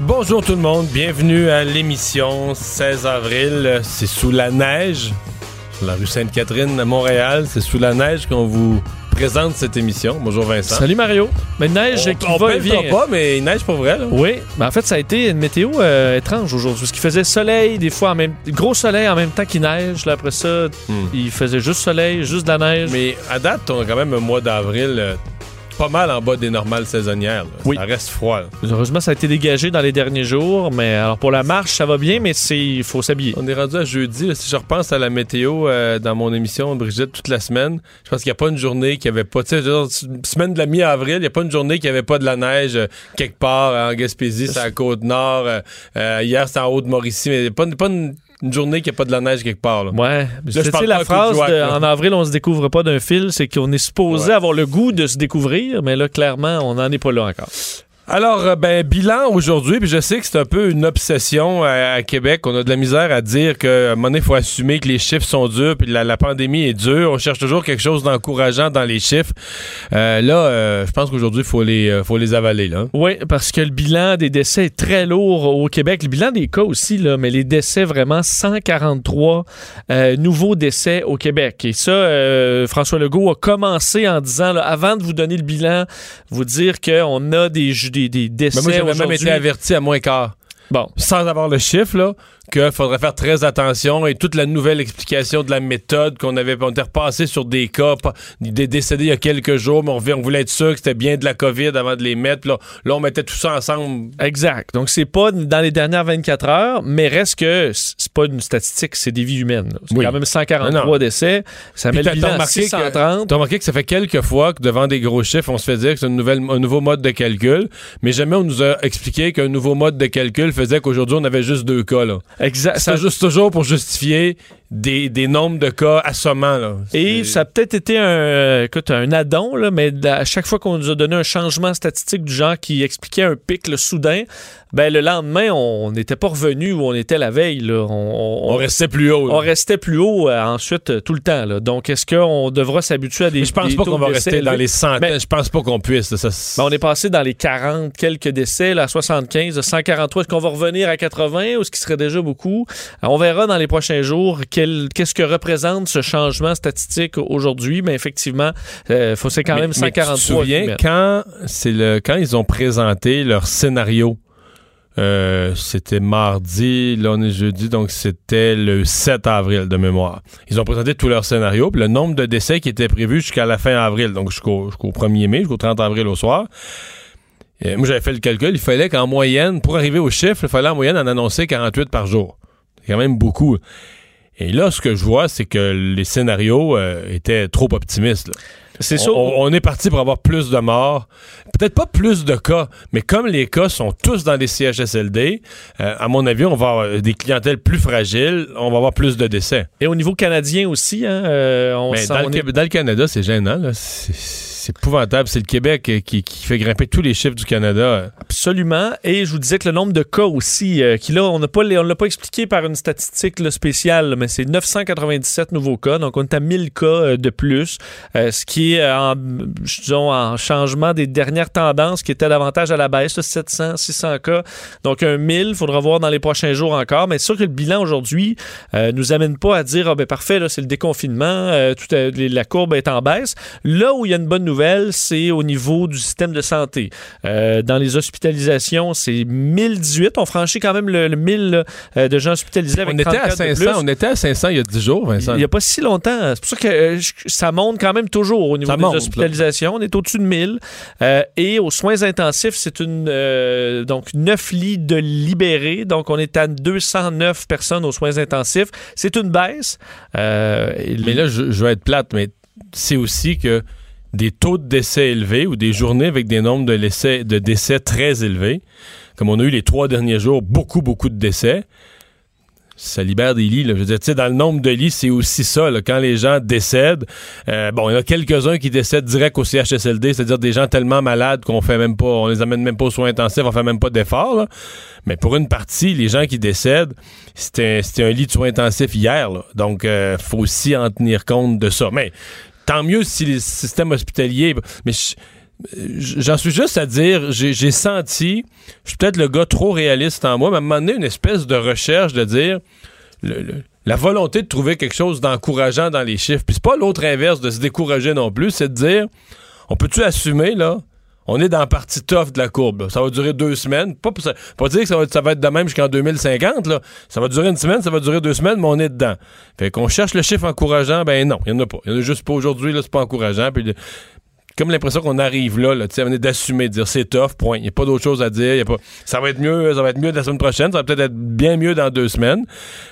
Bonjour tout le monde, bienvenue à l'émission 16 avril. C'est sous la neige, sur la rue Sainte-Catherine à Montréal. C'est sous la neige qu'on vous présente cette émission. Bonjour Vincent. Salut Mario. Mais neige On, qui on va vient. pas, mais il neige pour vrai. Là. Oui, mais en fait, ça a été une météo euh, étrange aujourd'hui. Parce qu'il faisait soleil, des fois, en même gros soleil en même temps qu'il neige. Là, après ça, Hmm. il faisait juste soleil, juste de la neige. Mais à date, on a quand même un mois d'avril euh, pas mal en bas des normales saisonnières. là. Oui. Ça reste froid. là. Heureusement, ça a été dégagé dans les derniers jours. Mais alors, pour la marche, ça va bien, mais c'est il faut s'habiller. On est rendu à jeudi. là. Si je repense à la météo euh, dans mon émission Brigitte toute la semaine, je pense qu'il n'y a pas une journée qui avait pas. Tu sais, semaine de la mi-avril, il n'y a pas une journée qui avait pas de la neige euh, quelque part en Gaspésie, c'est à la côte nord. euh, euh, hier, c'était en Haute-Mauricie, mais pas, pas une, une journée qui n'a pas de la neige quelque part. Là. Ouais, je tu sais, la phrase de, là. en avril, on se découvre pas d'un fil, c'est qu'on est supposé Ouais. avoir le goût de se découvrir, mais là, clairement, on n'en est pas là encore. Alors, euh, ben, bilan aujourd'hui, puis je sais que c'est un peu une obsession à, à Québec. On a de la misère à dire que, à un il faut assumer que les chiffres sont durs, puis la, pandémie est dure. On cherche toujours quelque chose d'encourageant dans les chiffres. Euh, là, euh, je pense qu'aujourd'hui, il faut les, euh, faut les avaler. Là. Oui, parce que le bilan des décès est très lourd au Québec. Le bilan des cas aussi, là, mais les décès, vraiment 143 euh, nouveaux décès au Québec. Et ça, euh, François Legault a commencé en disant, là, avant de vous donner le bilan, vous dire qu'on a des, des, des décès Mais moi, j'avais même été averti à moins quart. Bon, Sans avoir le chiffre, là, qu'il faudrait faire très attention et toute la nouvelle explication de la méthode qu'on avait, on était repassé sur des cas, des décédés il y a quelques jours, mais on, voulait- on voulait être sûr que c'était bien de la COVID avant de les mettre. Là, là, on mettait tout ça ensemble. exact. Donc, c'est pas dans les dernières 24 heures, mais reste que c'est pas une statistique, c'est des vies humaines. C'est Oui. quand même 143 Non, non. décès. Ça Puis met le bilan à remarqué que- 630. T'as remarqué que ça fait quelques fois que devant des gros chiffres, on se fait dire que c'est un nouveau mode de calcul, mais jamais on nous a expliqué qu'un nouveau mode de calcul faisait qu'aujourd'hui, on avait juste deux cas. Là. Exact. C'est juste toujours pour justifier des, des nombres de cas assommants. Là. Et ça a peut-être été un, euh, écoute, un addon, là, mais à chaque fois qu'on nous a donné un changement statistique du genre qui expliquait un pic le soudain, ben, le lendemain, on n'était pas revenu où on était la veille. Là. On, on- on restait plus haut. là. on restait plus haut euh, ensuite euh, tout le temps. Là. Donc, est-ce qu'on devra s'habituer à des Mais je pense des pas qu'on va rester dans les centaines. Mais- je pense pas qu'on puisse. Ça, Ben, on est passé dans les 40 quelques décès, là, à 75, à 143. Est-ce qu'on va revenir à 80 ou ce qui serait déjà beaucoup? Alors, on verra dans les prochains jours qu'est-ce que représente ce changement statistique aujourd'hui. Mais effectivement, euh, faut, c'est quand Mais- même mais 143. Tu te souviens humaines. quand c'est le quand ils ont présenté leur scénario? Euh, c'était mardi, là on est jeudi, donc c'était le 7 avril de mémoire. Ils ont présenté tous leurs scénarios, le nombre de décès qui était prévu jusqu'à la fin avril, donc jusqu'au jusqu'au 1er mai, jusqu'au 30 avril au soir. Et moi, j'avais fait le calcul, il fallait qu'en moyenne, pour arriver au chiffre, il fallait en moyenne en annoncer 48 par jour. C'est quand même beaucoup. Et là, ce que je vois, c'est que les scénarios euh, étaient trop optimistes. C'est On- ça. On, on est parti pour avoir plus de morts. Peut-être pas plus de cas, mais comme les cas sont tous dans les CHSLD, euh, à mon avis, on va avoir des clientèles plus fragiles, on va avoir plus de décès. Et au niveau canadien aussi, hein, euh, on Mais sent- dans, le, est- Québec- dans le Canada, c'est gênant. là. C'est c'est épouvantable. C'est le Québec euh, qui, fait grimper tous les chiffres du Canada. Absolument. Et je vous disais que le nombre de cas aussi, euh, qui là, on on l'a pas expliqué par une statistique spéciale, mais c'est 997 nouveaux cas. Donc, on est à 1000 cas euh, de plus, ce qui est en, disons, en changement des dernières tendances qui étaient davantage à la baisse, là, 700, 600 cas. Donc, un 1000, il faudra voir dans les prochains jours encore. Mais c'est sûr que le bilan aujourd'hui nous amène pas à dire, ah ben parfait, c'est le déconfinement, tout, les- la courbe est en baisse. Là où il y a une bonne nouvelle, nouvelle, c'est au niveau du système de santé. Euh, dans les hospitalisations, c'est 1018. On franchit quand même le, le 1000 euh, de gens hospitalisés avec On était à 34 de 500, plus. on était à 500 il y a 10 jours, Vincent. Il n'y a pas si longtemps. C'est pour ça que euh, ça monte quand même toujours au niveau Ça des monte, là. hospitalisations. On est au-dessus de 1000. Euh, et aux soins intensifs, c'est une donc 9 lits de libérés. Donc, on est à 209 personnes aux soins intensifs. C'est une baisse. Mais là, je, je vais être plate, mais c'est aussi que des taux de décès élevés ou des journées avec des nombres de, décès- très élevés, comme on a eu les trois derniers jours, beaucoup, beaucoup de décès, ça libère des lits. Dans le nombre de lits, c'est aussi ça. quand les gens décèdent, euh, bon, il y en a quelques-uns qui décèdent direct au CHSLD, c'est-à-dire des gens tellement malades qu'on fait même pas, on les amène même pas aux soins intensifs, on fait même pas d'efforts. Mais pour une partie, les gens qui décèdent, c'était un lit de soins intensifs hier. Donc, il faut aussi en tenir compte de ça. Mais tant mieux si les systèmes hospitaliers... Mais je- J'en suis juste à dire, j'ai senti, je suis peut-être le gars trop réaliste en moi, mais à un moment donné, une espèce de recherche de dire le- le- la volonté de trouver quelque chose d'encourageant dans les chiffres. Puis c'est pas l'autre inverse de se décourager non plus, c'est de dire on peut-tu assumer, là, on est dans la partie tough de la courbe. Ça va durer deux semaines. Pas, pour ça- pas dire que ça va, être- de même jusqu'en 2050. Là. Ça va durer une semaine, ça va durer deux semaines, mais on est dedans. Fait qu'on cherche le chiffre encourageant, ben non, il n'y en a pas. Il n'y en a juste pas aujourd'hui, là, c'est pas encourageant. Comme l'impression qu'on arrive là, là tu d'assumer, de dire c'est tough, point. Il n'y a pas d'autre chose à dire. Ça va être mieux, ça va être mieux la semaine prochaine, ça va peut-être être bien mieux dans deux semaines.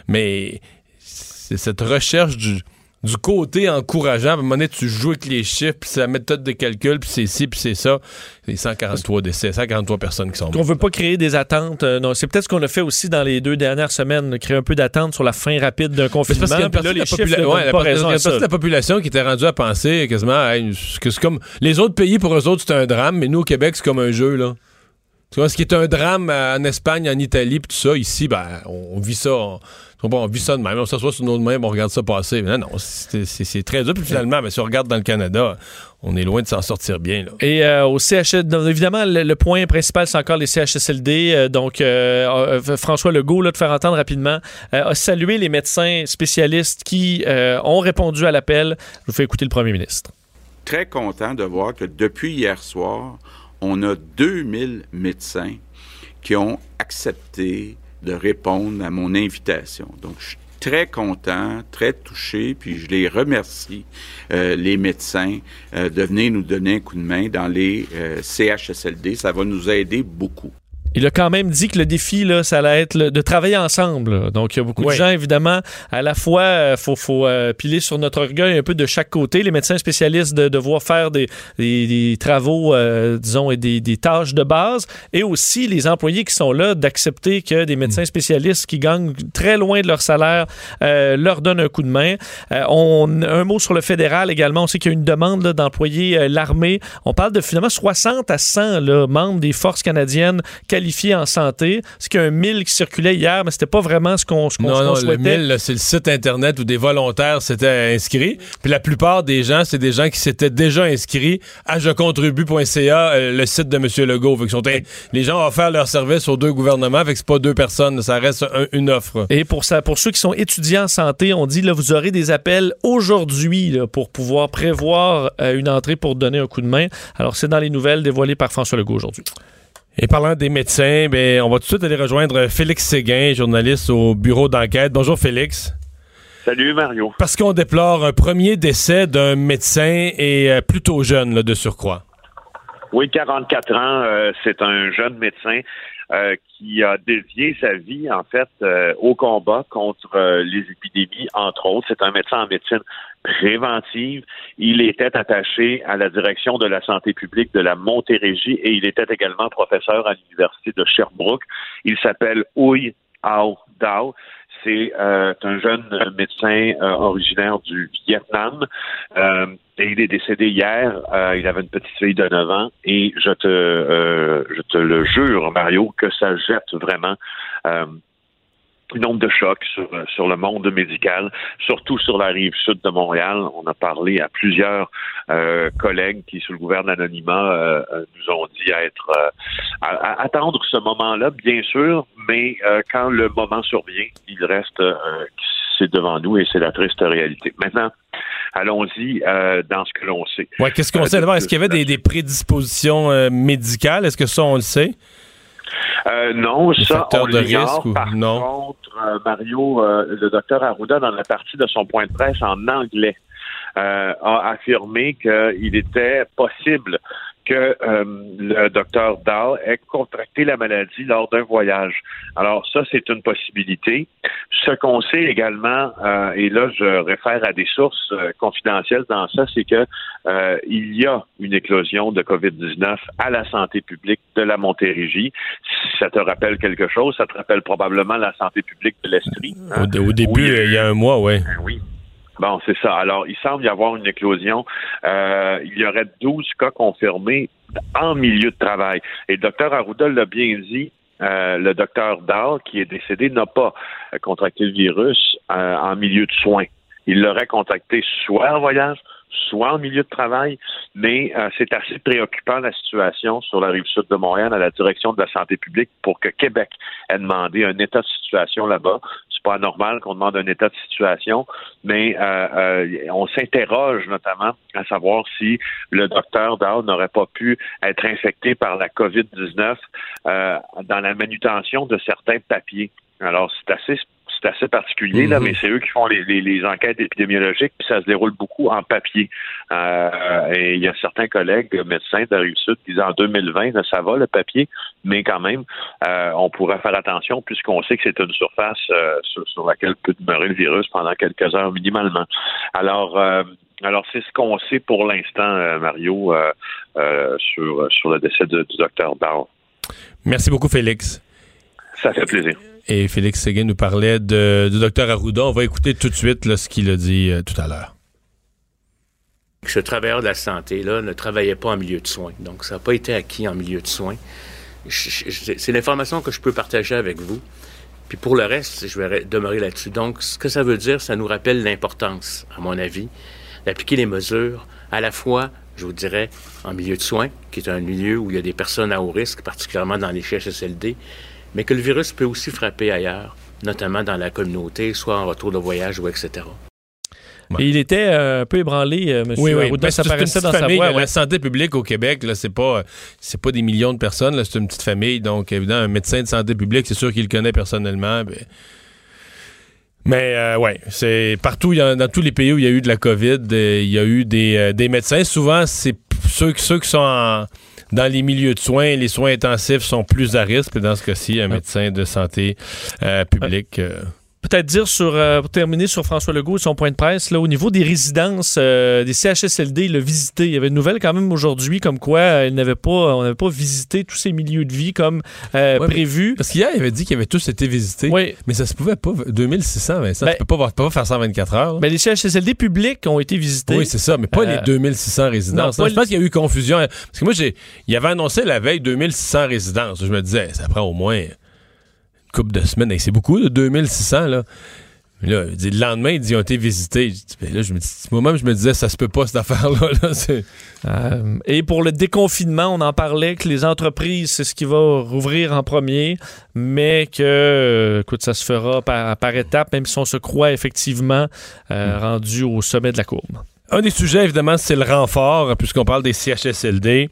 Mais c'est cette recherche du, du côté encourageant. À un moment donné, tu joues avec les chiffres, puis c'est la méthode de calcul, puis c'est ci, puis c'est ça. Les 143 décès, 143 personnes qui sont On mortes. veut pas créer des attentes. euh, non, c'est peut-être ce qu'on a fait aussi dans les deux dernières semaines, créer un peu d'attente sur la fin rapide d'un c'est confinement. parce qu'il y a une puis partie, là, de la, popula- ouais, la pas partie- il y a raison partie de la population qui était rendue à penser quasiment hey, que c'est comme les autres pays pour eux autres c'est un drame mais nous au Québec c'est comme un jeu là tu vois ce qui est un drame en Espagne en Italie puis tout ça ici ben on, on vit ça on, on vit ça de même on s'assoit sur nos mains on regarde ça passer mais non non c'est très dur puis finalement ben, si on regarde dans le Canada on est loin de s'en sortir bien là Et euh, au CHS, donc, évidemment, le, le point principal, c'est encore les CHSLD. Euh, donc, euh, François Legault, là, de faire entendre rapidement, euh, a salué les médecins spécialistes qui euh, ont répondu à l'appel. Je vous fais écouter le premier ministre. très content de voir que depuis hier soir, on a 2000 médecins qui ont accepté de répondre à mon invitation. Donc, je suis très content, très touché, puis je les remercie, euh, les médecins, euh, de venir nous donner un coup de main dans les euh, CHSLD. Ça va nous aider beaucoup. Il a quand même dit que le défi, là, ça allait être là, de travailler ensemble. là. Donc, il y a beaucoup Oui. de gens, évidemment, à la fois, il faut, faut euh, piler sur notre orgueil un peu de chaque côté. Les médecins spécialistes de devoir faire des, des- des travaux, euh, disons, et des, des tâches de base. Et aussi les employés qui sont là d'accepter que des médecins spécialistes qui gagnent très loin de leur salaire euh, leur donnent un coup de main. Euh, on, un mot sur le fédéral également. On sait qu'il y a une demande d'employer euh, l'armée. On parle de finalement 60 à 100 là, membres des forces canadiennes qualifiés en santé. C'est qu'il y a un 1000 qui circulait hier, mais c'était pas vraiment ce qu'on ce qu'on- non, ce qu'on non, le souhaitait. 1000, là, c'est le site Internet où des volontaires s'étaient inscrits. Puis la plupart des gens, c'est des gens qui s'étaient déjà inscrits à jecontribue.ca, euh, le site de M. Legault. Fait qu'ils sont les gens ont offert leur service aux deux gouvernements, fait que c'est pas deux personnes, ça reste un- une offre. Et pour, ça, pour ceux qui sont étudiants en santé, on dit là, vous aurez des appels aujourd'hui pour pouvoir prévoir euh, une entrée pour donner un coup de main. Alors, c'est dans les nouvelles dévoilées par François Legault aujourd'hui. Et parlant des médecins, ben, on va tout de suite aller rejoindre Félix Séguin, journaliste au bureau d'enquête. Bonjour Félix. Salut Mario. Parce qu'on déplore un premier décès d'un médecin et euh, plutôt jeune là, de surcroît. Oui, 44 ans, euh, c'est un jeune médecin euh, qui a dédié sa vie, en fait, euh, au combat contre euh, les épidémies, entre autres. C'est un médecin en médecine préventive. Il était attaché à la direction de la santé publique de la Montérégie et il était également professeur à l'Université de Sherbrooke. Il s'appelle Uy Ao Dao. C'est euh, un jeune médecin euh, originaire du Vietnam. Euh, et il est décédé hier. Euh, il avait une petite fille de 9 ans. Et je te, euh, je te le jure, Mario, que ça jette vraiment euh, une onde de choc sur, sur le monde médical, surtout sur la rive sud de Montréal. On a parlé à plusieurs euh, collègues qui, sous le gouvernement d'anonymat, euh, euh, nous ont dit être euh, à, à attendre ce moment-là, bien sûr, mais euh, quand le moment survient, il reste euh, c'est devant nous et c'est la triste réalité. Maintenant, allons-y euh, dans ce que l'on sait. Ouais, qu'est-ce qu'on Euh, sait? D'abord? Est-ce qu'il y avait des, des prédispositions euh, médicales? Est-ce que ça, on le sait? Euh, non, ça, on de ou- Par non? contre, euh, Mario, euh, le docteur Arruda, dans la partie de son point de presse en anglais, euh, a affirmé qu'il était possible que euh, le docteur Dahl ait contracté la maladie lors d'un voyage. Alors ça, c'est une possibilité. Ce qu'on sait également, euh, et là je réfère à des sources euh, confidentielles dans ça, c'est que euh, il y a une éclosion de COVID-19 à la santé publique de la Montérégie. Si ça te rappelle quelque chose, ça te rappelle probablement la santé publique de l'Estrie. hein? Au, au début, euh, il y a un mois, oui. Ben oui. Bon, c'est ça. Alors, il semble y avoir une éclosion. Euh, il y aurait 12 cas confirmés en milieu de travail. Et le docteur Arruda l'a bien dit. euh, le docteur Dahl, qui est décédé, n'a pas euh, contracté le virus euh, en milieu de soins. Il l'aurait contracté soit en voyage, soit en milieu de travail, mais euh, c'est assez préoccupant la situation sur la rive sud de Montréal à la direction de la santé publique pour que Québec ait demandé un état de situation là-bas. C'est pas normal qu'on demande un état de situation, mais euh, euh, on s'interroge notamment à savoir si le docteur Dahl n'aurait pas pu être infecté par la COVID-19 euh, dans la manutention de certains papiers. Alors, c'est assez c'est assez particulier, là, Mhm. mais c'est eux qui font les, les- les enquêtes épidémiologiques, puis ça se déroule beaucoup en papier. Euh, et il y a certains collègues médecins de la Rive-Sud qui disent en 2020, là, ça va le papier, mais quand même, euh, on pourrait faire attention puisqu'on sait que c'est une surface euh, sur, sur laquelle peut demeurer le virus pendant quelques heures minimalement. Alors, alors c'est ce qu'on sait pour l'instant, euh, Mario, euh, euh, sur, sur le décès du docteur Dahl. Merci beaucoup, Félix. Ça fait plaisir. Et Félix Séguin nous parlait du docteur Arruda. On va écouter tout de suite là, ce qu'il a dit euh, tout à l'heure. Ce travailleur de la santé-là ne travaillait pas en milieu de soins. Donc, ça n'a pas été acquis en milieu de soins. C'est l'information que je peux partager avec vous. Puis pour le reste, je vais re- demeurer là-dessus. Donc, ce que ça veut dire, ça nous rappelle l'importance, à mon avis, d'appliquer les mesures à la fois, je vous dirais, en milieu de soins, qui est un milieu où il y a des personnes à haut risque, particulièrement dans les CHSLD, mais que le virus peut aussi frapper ailleurs, notamment dans la communauté, soit en retour de voyage ou etc. Et il était euh, un peu ébranlé, euh, M. Arruda. Ben, ça c'est une paraissait petite dans sa famille, voix. là, ouais. La santé publique au Québec, là, c'est pas, c'est pas des millions de personnes, là, c'est une petite famille. Donc, évidemment, un médecin de santé publique, c'est sûr qu'il le connaît personnellement. ben. Mais euh, ouais, c'est partout, il y a- dans tous les pays où il y a eu de la COVID, euh, il y a eu des, euh, des médecins. Souvent, c'est p- ceux, ceux qui sont en- dans les milieux de soins, les soins intensifs sont plus à risque. Dans ce cas-ci, un médecin de santé euh, publique. euh, Peut-être dire sur, euh, pour terminer sur François Legault et son point de presse, là, au niveau des résidences, euh, des CHSLD, il l'a visité. Il y avait une nouvelle quand même aujourd'hui comme quoi euh, il n'avait pas, on n'avait pas visité tous ces milieux de vie comme Ouais, mais- prévu. Parce qu'hier, il avait dit qu'ils avaient tous été visités. Oui. Mais ça se pouvait pas. 2600, Vincent. Ben- tu peux pas, faire ça en 24 heures. Mais les CHSLD publics ont été visités. oui, c'est ça, mais pas les 2600 résidences. non, je pense qu'il y a eu confusion. Parce que moi, j'ai, il avait annoncé la veille 2600 résidences. Je me disais, ça prend au moins couple de semaines. C'est beaucoup, de 2600, là. Là, le lendemain, ils ont été visités. Ben là, je me dis, moi-même, je me disais, ça se peut pas, cette affaire-là. Euh, et pour le déconfinement, on en parlait que les entreprises, c'est ce qui va rouvrir en premier, mais que, euh, écoute, ça se fera par, par étapes, même si on se croit effectivement euh, rendu au sommet de la courbe. Un des sujets, évidemment, c'est le renfort, puisqu'on parle des CHSLD.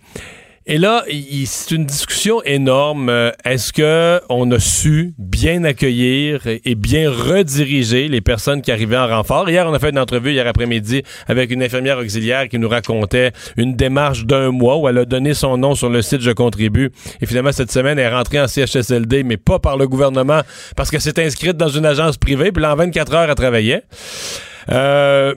Et là, c'est une discussion énorme. Euh, Est-ce que on a su bien accueillir et bien rediriger les personnes qui arrivaient en renfort? Hier, on a fait une entrevue hier après-midi avec une infirmière auxiliaire qui nous racontait une démarche d'un mois où elle a donné son nom sur le site Je contribue. Et finalement, cette semaine, elle est rentrée en CHSLD, mais pas par le gouvernement parce qu'elle s'est inscrite dans une agence privée. Puis là, en 24 heures, elle travaillait. Euh,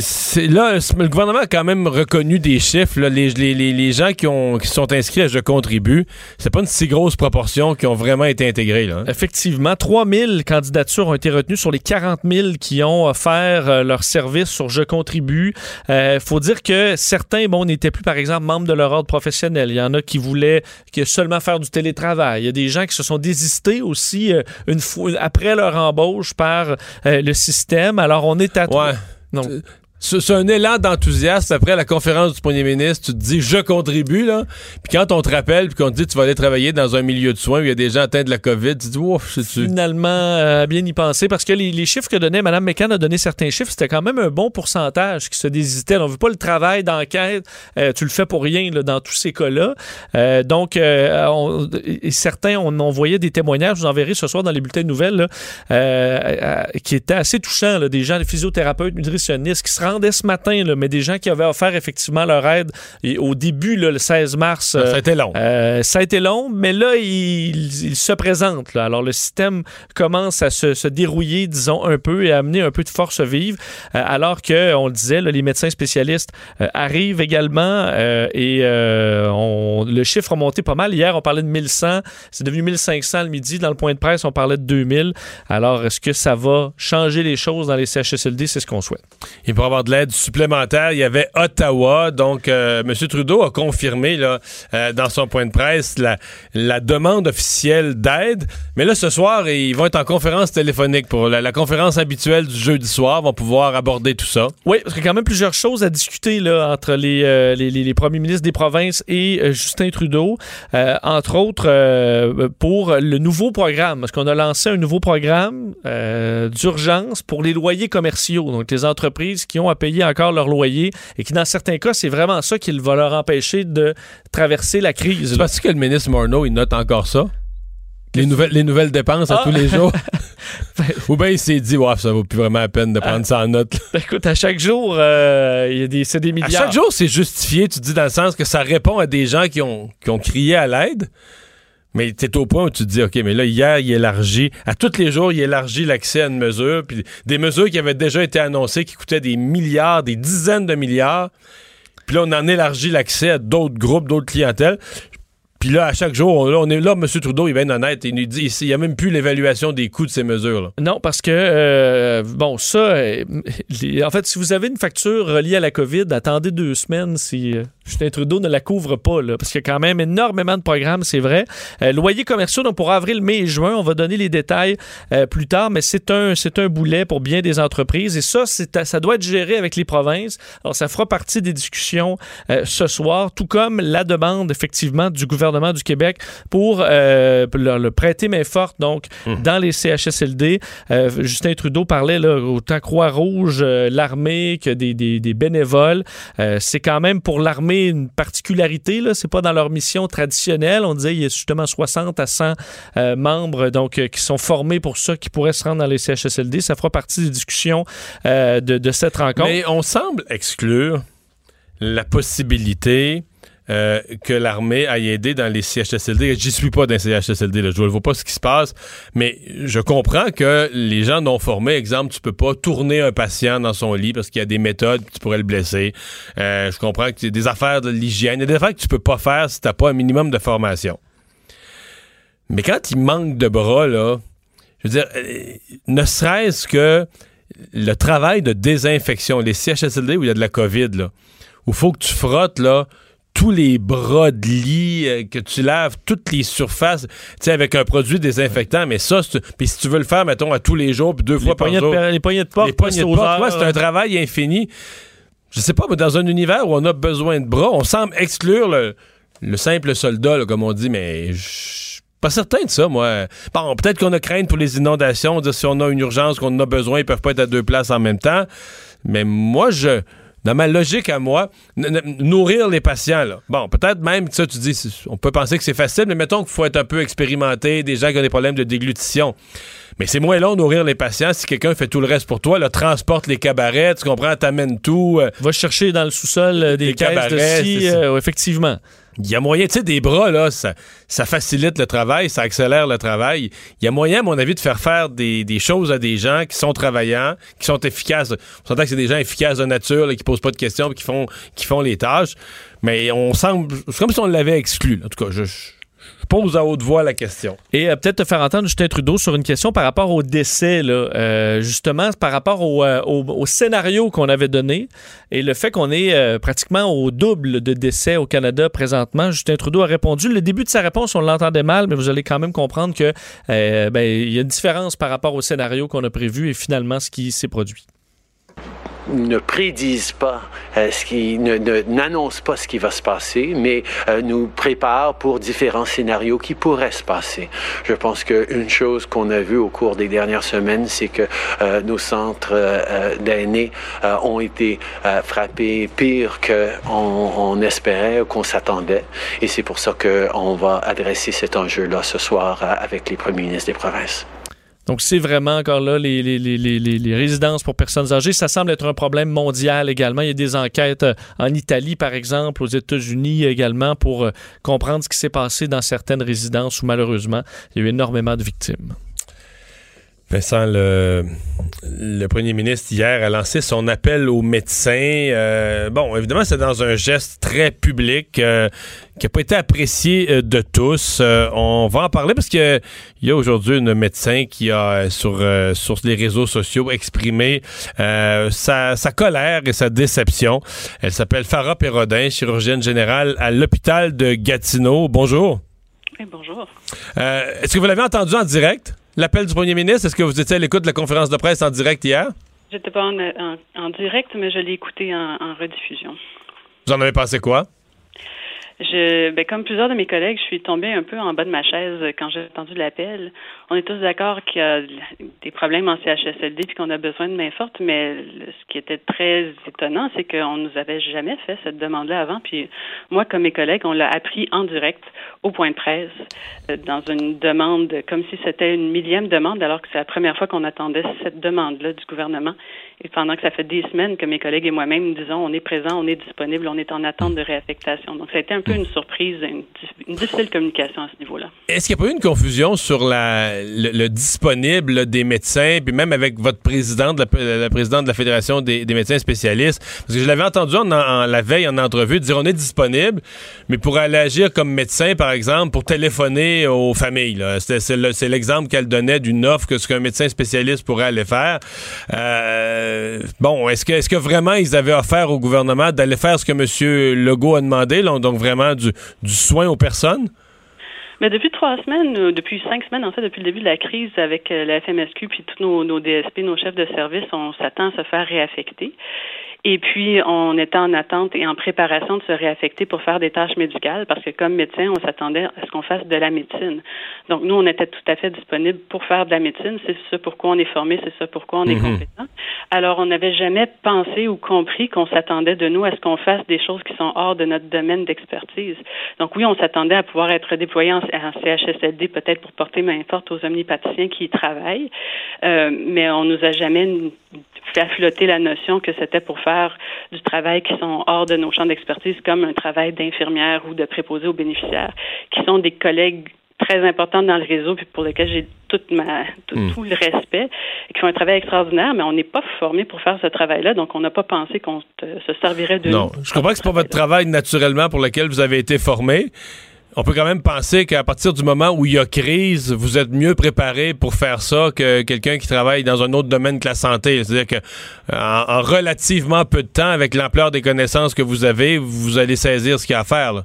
c'est là, le gouvernement a quand même reconnu des chiffres. là. Les, les- gens qui, ont, qui sont inscrits à Je contribue, c'est pas une si grosse proportion qui ont vraiment été intégrés. Là, hein. Effectivement, 3000 candidatures ont été retenues sur les 40 000 qui ont offert euh, leur service sur Je contribue. Il faut dire que certains, bon, n'étaient plus, par exemple, membres de leur ordre professionnel. Il y en a qui voulaient que seulement faire du télétravail. Il y a des gens qui se sont désistés aussi euh, une fois, après leur embauche par euh, le système. Alors, on est à... Ouais. Non. C'est c'est un élan d'enthousiasme après la conférence du premier ministre. Tu te dis, je contribue, là. Puis quand on te rappelle, puis qu'on te dit, tu vas aller travailler dans un milieu de soins où il y a des gens atteints de la COVID, tu te dis, ouf, c'est-tu? Finalement, euh, bien y penser, parce que les, chiffres que donnait Mme McCann a donné certains chiffres, c'était quand même un bon pourcentage qui se désistait. On veut pas le travail d'enquête, euh, tu le fais pour rien là, dans tous ces cas-là. Euh, donc, certains, on, on voyait des témoignages, je vous enverrai ce soir dans les bulletins de nouvelles, qui étaient assez touchants, là, des gens, des physiothérapeutes, nutritionnistes, qui se rendaient ce matin, là, mais des gens qui avaient offert effectivement leur aide et au début, là, le 16 mars. Ça a été long. Euh, ça a été long, mais là, il, il se présente. là. Alors, le système commence à se, se dérouiller, disons, un peu et à amener un peu de force vive, euh, alors que, on le disait, les médecins spécialistes euh, arrivent également euh, et euh, on- le chiffre a monté pas mal. Hier, on parlait de 1100, c'est devenu 1500 le midi. Dans le point de presse, on parlait de 2000. Alors, est-ce que ça va changer les choses dans les CHSLD? C'est ce qu'on souhaite. Et pour de l'aide supplémentaire, il y avait Ottawa. Donc, euh, M. Trudeau a confirmé là, euh, dans son point de presse la, demande officielle d'aide. Mais là, ce soir, ils vont être en conférence téléphonique pour la, conférence habituelle du jeudi soir. Vont pouvoir aborder tout ça. Oui, parce qu'il y a quand même plusieurs choses à discuter là, entre les, euh, les, premiers ministres des provinces et Justin Trudeau. Entre autres, pour le nouveau programme. Parce qu'on a lancé un nouveau programme d'urgence pour les loyers commerciaux. Donc, les entreprises qui ont à payer encore leur loyer et qui, dans certains cas, c'est vraiment ça qui va leur empêcher de traverser la crise. Là. penses que le ministre Morneau, il note encore ça? Les nouvelles, les nouvelles dépenses à Ah! tous les jours? Ou bien il s'est dit, ouais, ça vaut plus vraiment la peine de prendre ça en note. là. Écoute, à chaque jour, euh, des, c'est des À milliards. chaque jour, c'est justifié, tu dis dans le sens que ça répond à des gens qui ont, qui ont crié à l'aide. Mais tu es au point où tu te dis, OK, mais là, hier, il élargit, à tous les jours, il élargit l'accès à une mesure, puis des mesures qui avaient déjà été annoncées, qui coûtaient des milliards, des dizaines de milliards. Puis là, on en élargit l'accès à d'autres groupes, d'autres clientèles. Puis là, à chaque jour, on, là, est là, M. Trudeau, il est bien honnête, il nous dit, il n'y a même plus l'évaluation des coûts de ces mesures-là. Non, parce que, euh, bon, ça, euh, en fait, si vous avez une facture reliée à la COVID, attendez deux semaines si euh, Justin Trudeau ne la couvre pas, là, parce qu'il y a quand même énormément de programmes, c'est vrai. Loyers commerciaux, donc pour avril, mai et juin, on va donner les détails plus tard, mais c'est un, un boulet pour bien des entreprises, et ça, ça doit être géré avec les provinces. Alors, ça fera partie des discussions ce soir, tout comme la demande, effectivement, du gouvernement du Québec pour euh, le, le prêter main forte, donc, dans les CHSLD. Euh, Justin Trudeau parlait là, autant Croix-Rouge, euh, l'armée que des, des- des bénévoles. Euh, c'est quand même pour l'armée une particularité. Là. C'est pas dans leur mission traditionnelle. On disait il y a justement 60 à 100 euh, membres donc, qui sont formés pour ça, qui pourraient se rendre dans les CHSLD. Ça fera partie des discussions de, de cette rencontre. Mais on semble exclure la possibilité euh, que l'armée aille aider dans les CHSLD. J'y suis pas dans les CHSLD, là. je ne vois pas ce qui se passe, mais je comprends que les gens non formés, exemple, tu peux pas tourner un patient dans son lit parce qu'il y a des méthodes qui pourraient le blesser. Euh, je comprends que des affaires de l'hygiène, il y a des affaires que tu peux pas faire si tu pas un minimum de formation. Mais quand il manque de bras, là, je veux dire, euh, ne serait-ce que le travail de désinfection, les CHSLD où il y a de la COVID, là, où il faut que tu frottes là, tous les bras de lit, euh, que tu laves toutes les surfaces, tu sais, avec un produit désinfectant, mais ça, puis si tu veux le faire, mettons, à tous les jours, puis deux les, fois par jour, de, les poignées de porte, les poignées de porte, ouais, c'est un travail infini. Je sais pas, mais dans un univers où on a besoin de bras, on semble exclure le, le simple soldat, là, comme on dit, mais je suis pas certain de ça, moi. Bon, peut-être qu'on a crainte pour les inondations, dire si on a une urgence, qu'on en a besoin, ils peuvent pas être à deux places en même temps. Mais moi, je. Dans ma logique à moi, nourrir les patients, là. Bon, peut-être même, ça, tu dis, on peut penser que c'est facile, mais mettons qu'il faut être un peu expérimenté, des gens qui ont des problèmes de déglutition. Mais c'est moins long nourrir les patients si quelqu'un fait tout le reste pour toi, là, transporte les cabarets, tu comprends, t'amènes tout. euh, Va chercher dans le sous-sol euh, des Des caisses de cabarets, scie, ça. euh, effectivement. Il y a moyen, tu sais, des bras, là, ça, ça facilite le travail, ça accélère le travail. Il y a moyen, à mon avis, de faire faire des, des choses à des gens qui sont travaillants, qui sont efficaces. On s'entend que c'est des gens efficaces de nature, là, qui posent pas de questions, qui font, qui font les tâches. Mais on semble, c'est comme si on l'avait exclu. là. En tout cas, je pose à haute voix la question. Et euh, peut-être te faire entendre Justin Trudeau sur une question par rapport au décès, là, euh, justement, par rapport au, euh, au- au scénario qu'on avait donné et le fait qu'on est pratiquement au double de décès au Canada présentement. Justin Trudeau a répondu. Le début de sa réponse, on l'entendait mal, mais vous allez quand même comprendre que ben, y a une différence par rapport au scénario qu'on a prévu et finalement ce qui s'est produit. Ne prédisent pas euh, ce qui n'annoncent pas ce qui va se passer, mais euh, nous préparent pour différents scénarios qui pourraient se passer. Je pense qu'une chose qu'on a vue au cours des dernières semaines, c'est que euh, nos centres d'aînés ont été frappés pire qu'on on espérait, qu'on s'attendait, et c'est pour ça qu'on va adresser cet enjeu-là ce soir avec les premiers ministres des provinces. Donc, c'est vraiment encore là les, résidences pour personnes âgées. Ça semble être un problème mondial également. Il y a des enquêtes euh, en Italie, par exemple, aux États-Unis également, pour euh, comprendre ce qui s'est passé dans certaines résidences où malheureusement, il y a eu énormément de victimes. Vincent, le, le, premier ministre hier a lancé son appel aux médecins. Euh, bon, évidemment, c'est dans un geste très public euh, qui n'a pas été apprécié euh, de tous. on va en parler parce qu'il y a aujourd'hui une médecin qui a sur, sur les réseaux sociaux exprimé sa, sa, colère et sa déception. Elle s'appelle Farah Perrodin, chirurgienne générale à l'hôpital de Gatineau. Bonjour. Oui, bonjour. Est-ce que vous l'avez entendu en direct? L'appel du premier ministre? Est-ce que vous étiez à l'écoute de la conférence de presse en direct hier? J'étais pas en, direct, mais je l'ai écouté en, en rediffusion. Vous en avez pensé quoi? Je, ben, comme plusieurs de mes collègues, je suis tombée un peu en bas de ma chaise quand j'ai entendu l'appel. On est tous d'accord qu'il y a des problèmes en CHSLD puis qu'on a besoin de main forte, mais ce qui était très étonnant, c'est qu'on nous avait jamais fait cette demande-là avant. Puis moi, comme mes collègues, on l'a appris en direct au point de presse euh, dans une demande comme si c'était une millième demande, alors que c'est la première fois qu'on attendait cette demande-là du gouvernement. Et pendant que ça fait des semaines que mes collègues et moi-même disons on est présent, on est disponible, on est en attente de réaffectation. Donc ça a été un peu une surprise, une, difficile communication à ce niveau-là. Est-ce qu'il n'y a pas eu une confusion sur le, disponible des médecins, puis même avec votre présidente, la, présidente de la Fédération des, médecins spécialistes? Parce que je l'avais entendu en, la veille en entrevue dire on est disponible, mais pour aller agir comme médecin, par exemple, pour téléphoner aux familles. C'est l'exemple qu'elle donnait d'une offre que ce qu'un médecin spécialiste pourrait aller faire. Euh, bon, est-ce que, est-ce que vraiment ils avaient offert au gouvernement d'aller faire ce que M. Legault a demandé, donc vraiment du, soin aux personnes? Mais depuis trois semaines, euh, depuis cinq semaines, en fait, depuis le début de la crise avec euh, la FMSQ puis tous nos DSP, nos chefs de service, on s'attend à se faire réaffecter. Et puis, on était en attente et en préparation de se réaffecter pour faire des tâches médicales parce que comme médecin, on s'attendait à ce qu'on fasse de la médecine. Donc, nous, on était tout à fait disponible pour faire de la médecine. C'est ça pourquoi on est formé, c'est ça pourquoi on est mhm. compétent. Alors, on n'avait jamais pensé ou compris qu'on s'attendait de nous à ce qu'on fasse des choses qui sont hors de notre domaine d'expertise. Donc, oui, on s'attendait à pouvoir être déployé en, CHSLD peut-être pour porter main forte aux omnipaticiens qui y travaillent, euh, mais on nous a jamais fait flotter la notion que c'était pour faire du travail qui sont hors de nos champs d'expertise, comme un travail d'infirmière ou de préposé aux bénéficiaires, qui sont des collègues très importants dans le réseau, puis pour lesquels j'ai toute ma, hmm. tout, le respect, et qui font un travail extraordinaire, mais on n'est pas formé pour faire ce travail-là, donc on n'a pas pensé qu'on se servirait de Non, je comprends que c'est pas votre travail naturellement pour lequel vous avez été formé, on peut quand même penser qu'à partir du moment où il y a crise, vous êtes mieux préparé pour faire ça que quelqu'un qui travaille dans un autre domaine que la santé. C'est-à-dire que en, relativement peu de temps, avec l'ampleur des connaissances que vous avez, vous allez saisir ce qu'il y a à faire.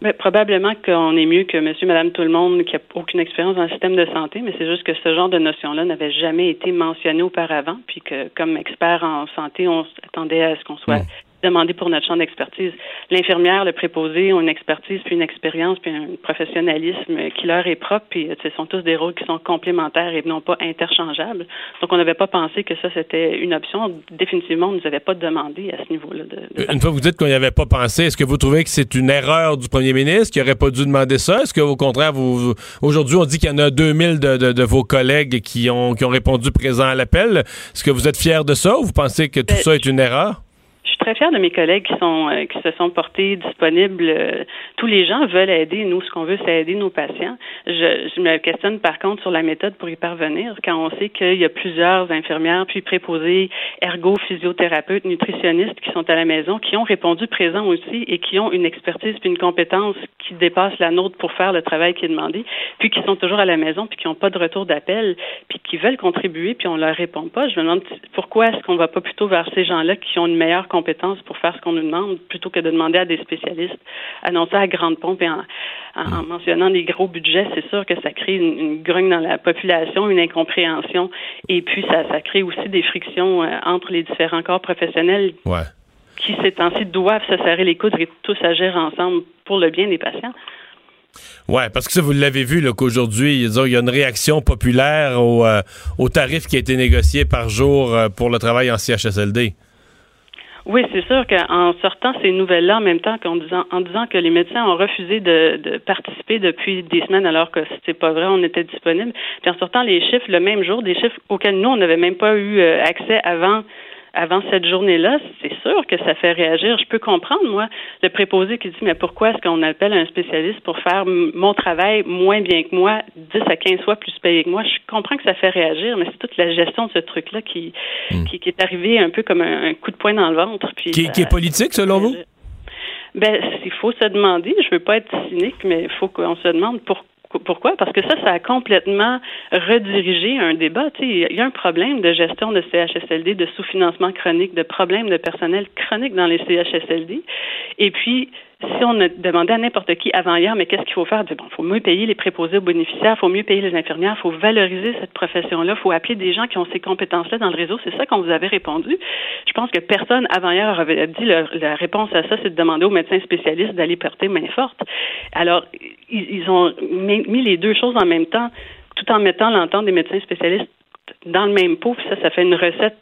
Mais probablement qu'on est mieux que monsieur, madame, tout le monde qui n'a aucune expérience dans le système de santé, mais c'est juste que ce genre de notion-là n'avait jamais été mentionné auparavant, puis que comme expert en santé, on s'attendait à ce qu'on soit hmm demander pour notre champ d'expertise. L'infirmière, le préposé ont une expertise, puis une expérience, puis un professionnalisme qui leur est propre, puis ce sont tous des rôles qui sont complémentaires et non pas interchangeables. Donc, on n'avait pas pensé que ça, c'était une option. Définitivement, on ne nous avait pas demandé à ce niveau-là. De, une fois que vous dites qu'on n'y avait pas pensé, est-ce que vous trouvez que c'est une erreur du premier ministre qui n'aurait pas dû demander ça? Est-ce qu'au contraire, vous, aujourd'hui, on dit qu'il y en a 2000 de, de, de, vos collègues qui ont, qui ont répondu présent à l'appel. Est-ce que vous êtes fier de ça ou vous pensez que tout ben, ça est une erreur? Très fière de mes collègues qui sont euh, qui se sont portés disponibles. Euh, tous les gens veulent aider. Nous, ce qu'on veut, c'est aider nos patients. Je, me questionne par contre sur la méthode pour y parvenir. Quand on sait qu'il y a plusieurs infirmières, puis préposées, ergo, physiothérapeutes, nutritionnistes qui sont à la maison, qui ont répondu présent aussi et qui ont une expertise puis une compétence qui dépasse la nôtre pour faire le travail qui est demandé, puis qui sont toujours à la maison puis qui n'ont pas de retour d'appel, puis qui veulent contribuer puis on leur répond pas. Je me demande pourquoi est-ce qu'on va pas plutôt vers ces gens-là qui ont une meilleure compétence pour faire ce qu'on nous demande plutôt que de demander à des spécialistes. Annoncer à grande pompe et en, en, mentionnant des gros budgets, c'est sûr que ça crée une, une, grogne dans la population, une incompréhension, et puis ça, ça crée aussi des frictions euh, entre les différents corps professionnels ouais. qui, ces temps-ci, doivent se serrer les coudes et tous agir ensemble pour le bien des patients. Oui, parce que ça, vous l'avez vu, qu'aujourd'hui, il y a une réaction populaire au, euh, au, tarif qui a été négocié par jour euh, pour le travail en CHSLD. Oui, c'est sûr qu'en sortant ces nouvelles-là en même temps qu'en disant, en disant que les médecins ont refusé de, participer depuis des semaines alors que c'était pas vrai, on était disponible. Puis en sortant les chiffres le même jour, des chiffres auxquels nous on n'avait même pas eu euh, accès avant avant cette journée-là, c'est sûr que ça fait réagir. Je peux comprendre, moi, le préposé qui dit, mais pourquoi est-ce qu'on appelle un spécialiste pour faire mon travail moins bien que moi, 10 à 15 fois plus payé que moi? Je comprends que ça fait réagir, mais c'est toute la gestion de ce truc-là qui, hmm. qui, est arrivé un peu comme un, coup de poing dans le ventre. Puis qui, qui est politique, selon vous? Ben, il faut se demander, je veux pas être cynique, mais il faut qu'on se demande pourquoi pourquoi? Parce que ça, ça a complètement redirigé un débat. Il y a un problème de gestion de CHSLD, de sous-financement chronique, de problèmes de personnel chronique dans les CHSLD. Et puis, si on a demandé à n'importe qui avant hier, mais qu'est-ce qu'il faut faire? Il faut mieux payer les préposés aux bénéficiaires, il faut mieux payer les infirmières, il faut valoriser cette profession-là, il faut appeler des gens qui ont ces compétences-là dans le réseau. C'est ça qu'on vous avait répondu. Je pense que personne avant hier avait dit la réponse à ça, c'est de demander aux médecins spécialistes d'aller porter main forte. Alors, ils, ont mis les deux choses en même temps, tout en mettant l'entente des médecins spécialistes dans le même pot. ça, ça fait une recette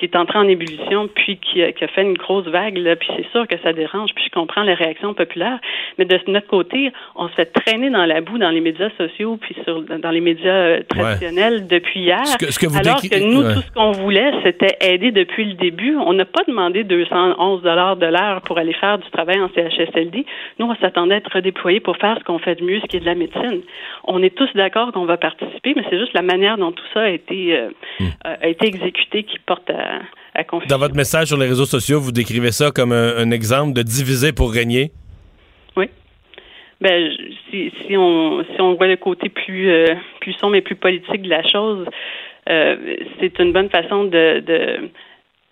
qui est entré en ébullition, puis qui a, qui a fait une grosse vague, là, puis c'est sûr que ça dérange, puis je comprends les réactions populaires, mais de notre côté, on se fait traîner dans la boue dans les médias sociaux, puis sur, dans les médias euh, traditionnels depuis hier, ce que, ce que vous alors que nous, tout ce qu'on voulait, c'était aider depuis le début. On n'a pas demandé 211 dollars de l'heure pour aller faire du travail en CHSLD. Nous, on s'attendait à être redéployés pour faire ce qu'on fait de mieux, ce qui est de la médecine. On est tous d'accord qu'on va participer, mais c'est juste la manière dont tout ça a été, euh, hmm. a été exécuté qui porte à dans votre message sur les réseaux sociaux, vous décrivez ça comme un, exemple de diviser pour régner. Oui. Ben, si, si, on, si on voit le côté plus, euh, plus sombre et plus politique de la chose, euh, c'est une bonne façon de, de,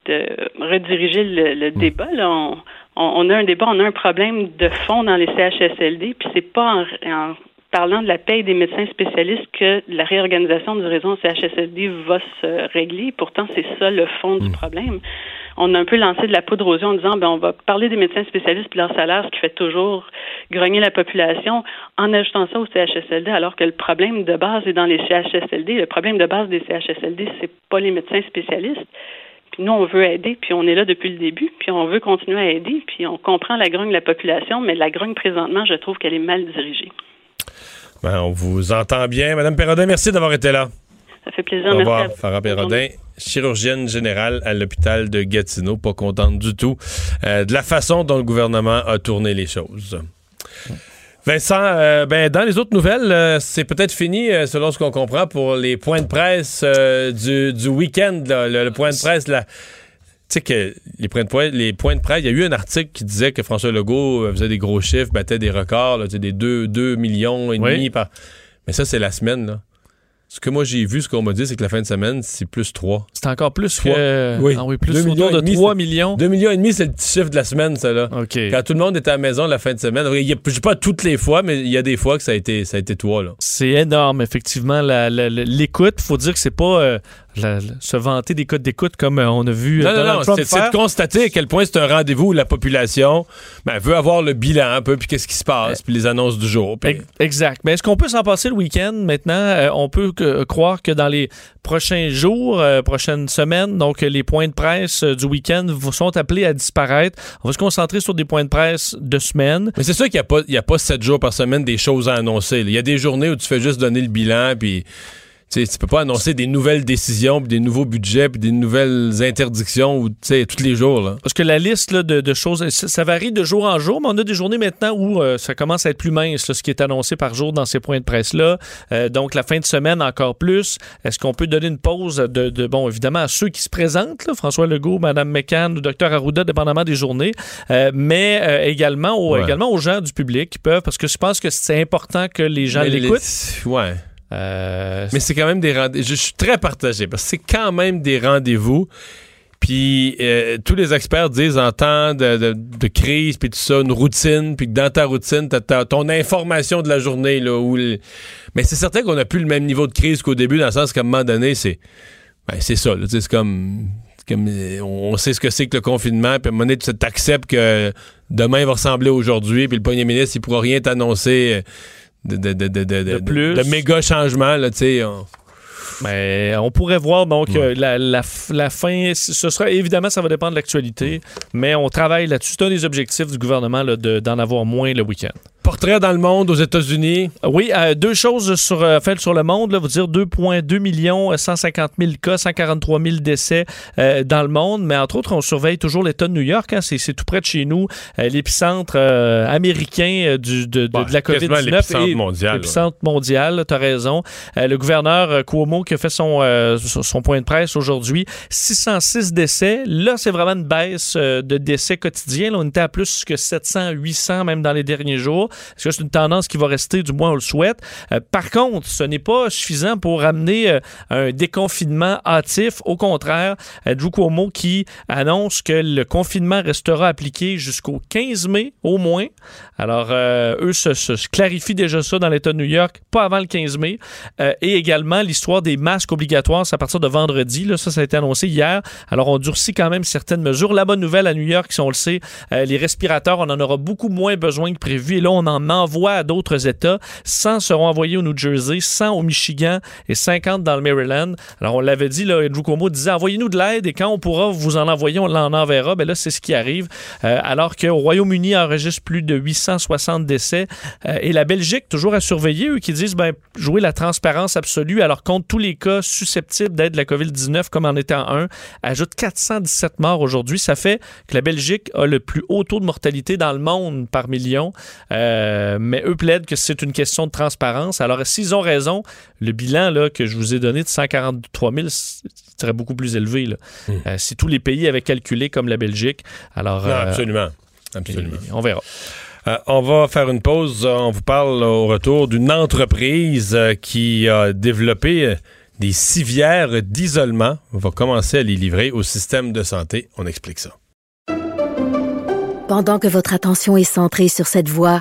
de rediriger le, hmm. débat. Là. On, on, a un débat, on a un problème de fond dans les CHSLD, puis c'est pas en parlant de la paie des médecins spécialistes que la réorganisation du réseau en CHSLD va se régler. Pourtant, c'est ça le fond du hmm. problème. On a un peu lancé de la poudre aux yeux en disant ben on va parler des médecins spécialistes et leur salaire, ce qui fait toujours grogner la population, en ajoutant ça au CHSLD, alors que le problème de base est dans les CHSLD. Le problème de base des CHSLD, c'est pas les médecins spécialistes. Puis nous, on veut aider, puis on est là depuis le début, puis on veut continuer à aider, puis on comprend la grogne de la population, mais la grogne présentement, je trouve qu'elle est mal dirigée. Ben, on vous entend bien. Madame Perrodin, merci d'avoir été là. Ça fait plaisir. Au revoir, Farah Perrodin, chirurgienne générale à l'hôpital de Gatineau. Pas contente du tout euh, de la façon dont le gouvernement a tourné les choses. Vincent, euh, ben, dans les autres nouvelles, euh, c'est peut-être fini, selon ce qu'on comprend, pour les points de presse du, du week-end. Le, point de presse, la, sais que les points, de presse, les points de presse, il y a eu un article qui disait que François Legault euh, faisait des gros chiffres, battait des records, là, des 2, 2 millions et demi par. Mais ça, c'est la semaine, là. Ce que moi j'ai vu, ce qu'on m'a dit, c'est que la fin de semaine, c'est plus 3. C'est encore plus que. Oui. Ah oui, plus millions de 3 millions. 2 millions et demi, c'est le petit chiffre de la semaine, ça, là. OK. Quand tout le monde était à la maison la fin de semaine. Je ne pas toutes les fois, mais il y a des fois que ça a été, ça a été 3, là. C'est énorme, effectivement. L'écoute, il faut dire que c'est pas. Euh, se vanter des codes d'écoute comme euh, on a vu. Non, non, non, c'est de constater à quel point c'est un rendez-vous où la population ben, veut avoir le bilan un peu, puis qu'est-ce qui se passe, puis les annonces du jour. Exact. Mais est-ce qu'on peut s'en passer le week-end maintenant? Euh, on peut croire que dans les prochains jours, euh, prochaines semaines, donc les points de presse du week-end sont appelés à disparaître. On va se concentrer sur des points de presse de semaine. Mais c'est sûr qu'il n'y a, a, pas sept jours par semaine des choses à annoncer. Il y a des journées où tu fais juste donner le bilan, puis tu tu peux pas annoncer des nouvelles décisions, des nouveaux budgets, puis des nouvelles interdictions ou, tous les jours. Là. Parce que la liste de, choses, ça, varie de jour en jour, mais on a des journées maintenant où euh, ça commence à être plus mince, ce qui est annoncé par jour dans ces points de presse-là. Euh, donc, la fin de semaine, encore plus. Est-ce qu'on peut donner une pause de, bon, évidemment, à ceux qui se présentent, François Legault, Mme McCann, le Dr Arruda, dépendamment des journées, euh, mais également, également aux gens du public qui peuvent, parce que je pense que c'est important que les gens l'écoutent. Ouais. Euh, mais c'est quand même des rendez-vous. Je suis très partagé parce que c'est quand même des rendez-vous Puis euh, tous les experts disent en temps de, crise, puis tout ça, une routine, puis que dans ta routine, t'as t'as ton information de la journée. Là, Mais c'est certain qu'on n'a plus le même niveau de crise qu'au début, dans le sens qu'à un moment donné, c'est ben, c'est ça. C'est comme, on sait ce que c'est que le confinement, puis à un moment donné, tu acceptes que demain va ressembler aujourd'hui, puis le premier ministre, il pourra rien t'annoncer euh, de, de, de, de, de, de- plus. de méga changements. Là, tu sais, on- Mais on pourrait voir donc euh, la, la la fin. Ce sera évidemment, ça va dépendre de l'actualité, mais on travaille là-dessus. C'est un des objectifs du gouvernement d'en avoir moins le week-end. Portrait dans le monde, aux États-Unis. Oui, euh, deux choses sur, euh, faites sur le monde. Là, vous dire 2,2 millions, euh, 150 000 cas, 143 000 décès euh, dans le monde. Mais entre autres, on surveille toujours l'État de New York. hein. c'est, tout près de chez nous, euh, l'épicentre euh, américain euh, du, de, de- la quasiment COVID-19. l'épicentre mondial, L'épicentre mondial, tu as raison. Euh, le gouverneur euh, Cuomo qui a fait son, euh, son point de presse aujourd'hui, 606 décès. Là, c'est vraiment une baisse euh, de décès quotidiens. Là, on était à plus que 700, 800 même dans les derniers jours. Est-ce que c'est une tendance qui va rester? Du moins, on le souhaite? Euh, par contre, ce n'est pas suffisant pour amener euh, un déconfinement hâtif. Au contraire, euh, Drew Cuomo qui annonce que le confinement restera appliqué jusqu'au 15 mai au moins. Alors, eux se, se- clarifient déjà ça dans l'État de New York, pas avant le 15 mai. Et également l'histoire des masques obligatoires, c'est à partir de vendredi. Là, ça, ça a été annoncé hier. Alors, on durcit quand même certaines mesures. La bonne nouvelle à New York, si on le sait, les respirateurs, on en aura beaucoup moins besoin que prévu. Et là, on en envoie à d'autres États. 100 seront envoyés au New Jersey, 100 au Michigan et 50 dans le Maryland. Alors, on l'avait dit, là, Andrew disait envoyez-nous de l'aide et quand on pourra vous en envoyer, on l'en enverra. Ben là, c'est ce qui arrive. Euh, alors qu'au Royaume-Uni enregistre plus de 860 décès. Euh, et la Belgique, toujours à surveiller, eux qui disent ben, jouer la transparence absolue, alors compte tous les cas susceptibles d'être de la COVID-19 comme en étant un, ajoute 417 morts aujourd'hui. Ça fait que la Belgique a le plus haut taux de mortalité dans le monde par million. Euh, mais eux plaident que c'est une question de transparence. Alors, s'ils ont raison, le bilan là, que je vous ai donné de 143 000 serait beaucoup plus élevé. là. Euh, si tous les pays avaient calculé comme la Belgique, alors... Non, euh, absolument. Absolument. on verra. Euh, on va faire une pause. Euh, On vous parle au retour d'une entreprise euh, qui a développé euh, des civières d'isolement. On va commencer à les livrer au système de santé. On explique ça. Pendant que votre attention est centrée sur cette voix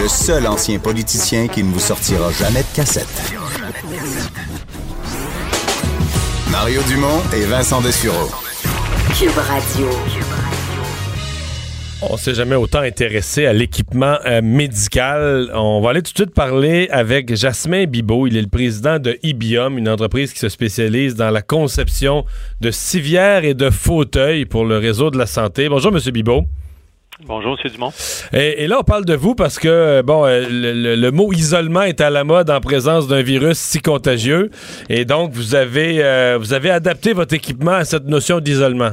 le seul ancien politicien qui ne vous sortira jamais de cassette. Mario Dumont et Vincent Dessureau. Cube Radio. On s'est jamais autant intéressé à l'équipement euh, médical. On va aller tout de suite parler avec Jasmin Bibot. Il est le président de Ibium, une entreprise qui se spécialise dans la conception de civières et de fauteuils pour le réseau de la santé. Bonjour, Monsieur Bibot. Bonjour, M. Dumont. Et, et là, on parle de vous parce que, euh, bon, euh, le, le- le mot isolement est à la mode en présence d'un virus si contagieux. Et donc, vous avez, euh, vous avez adapté votre équipement à cette notion d'isolement.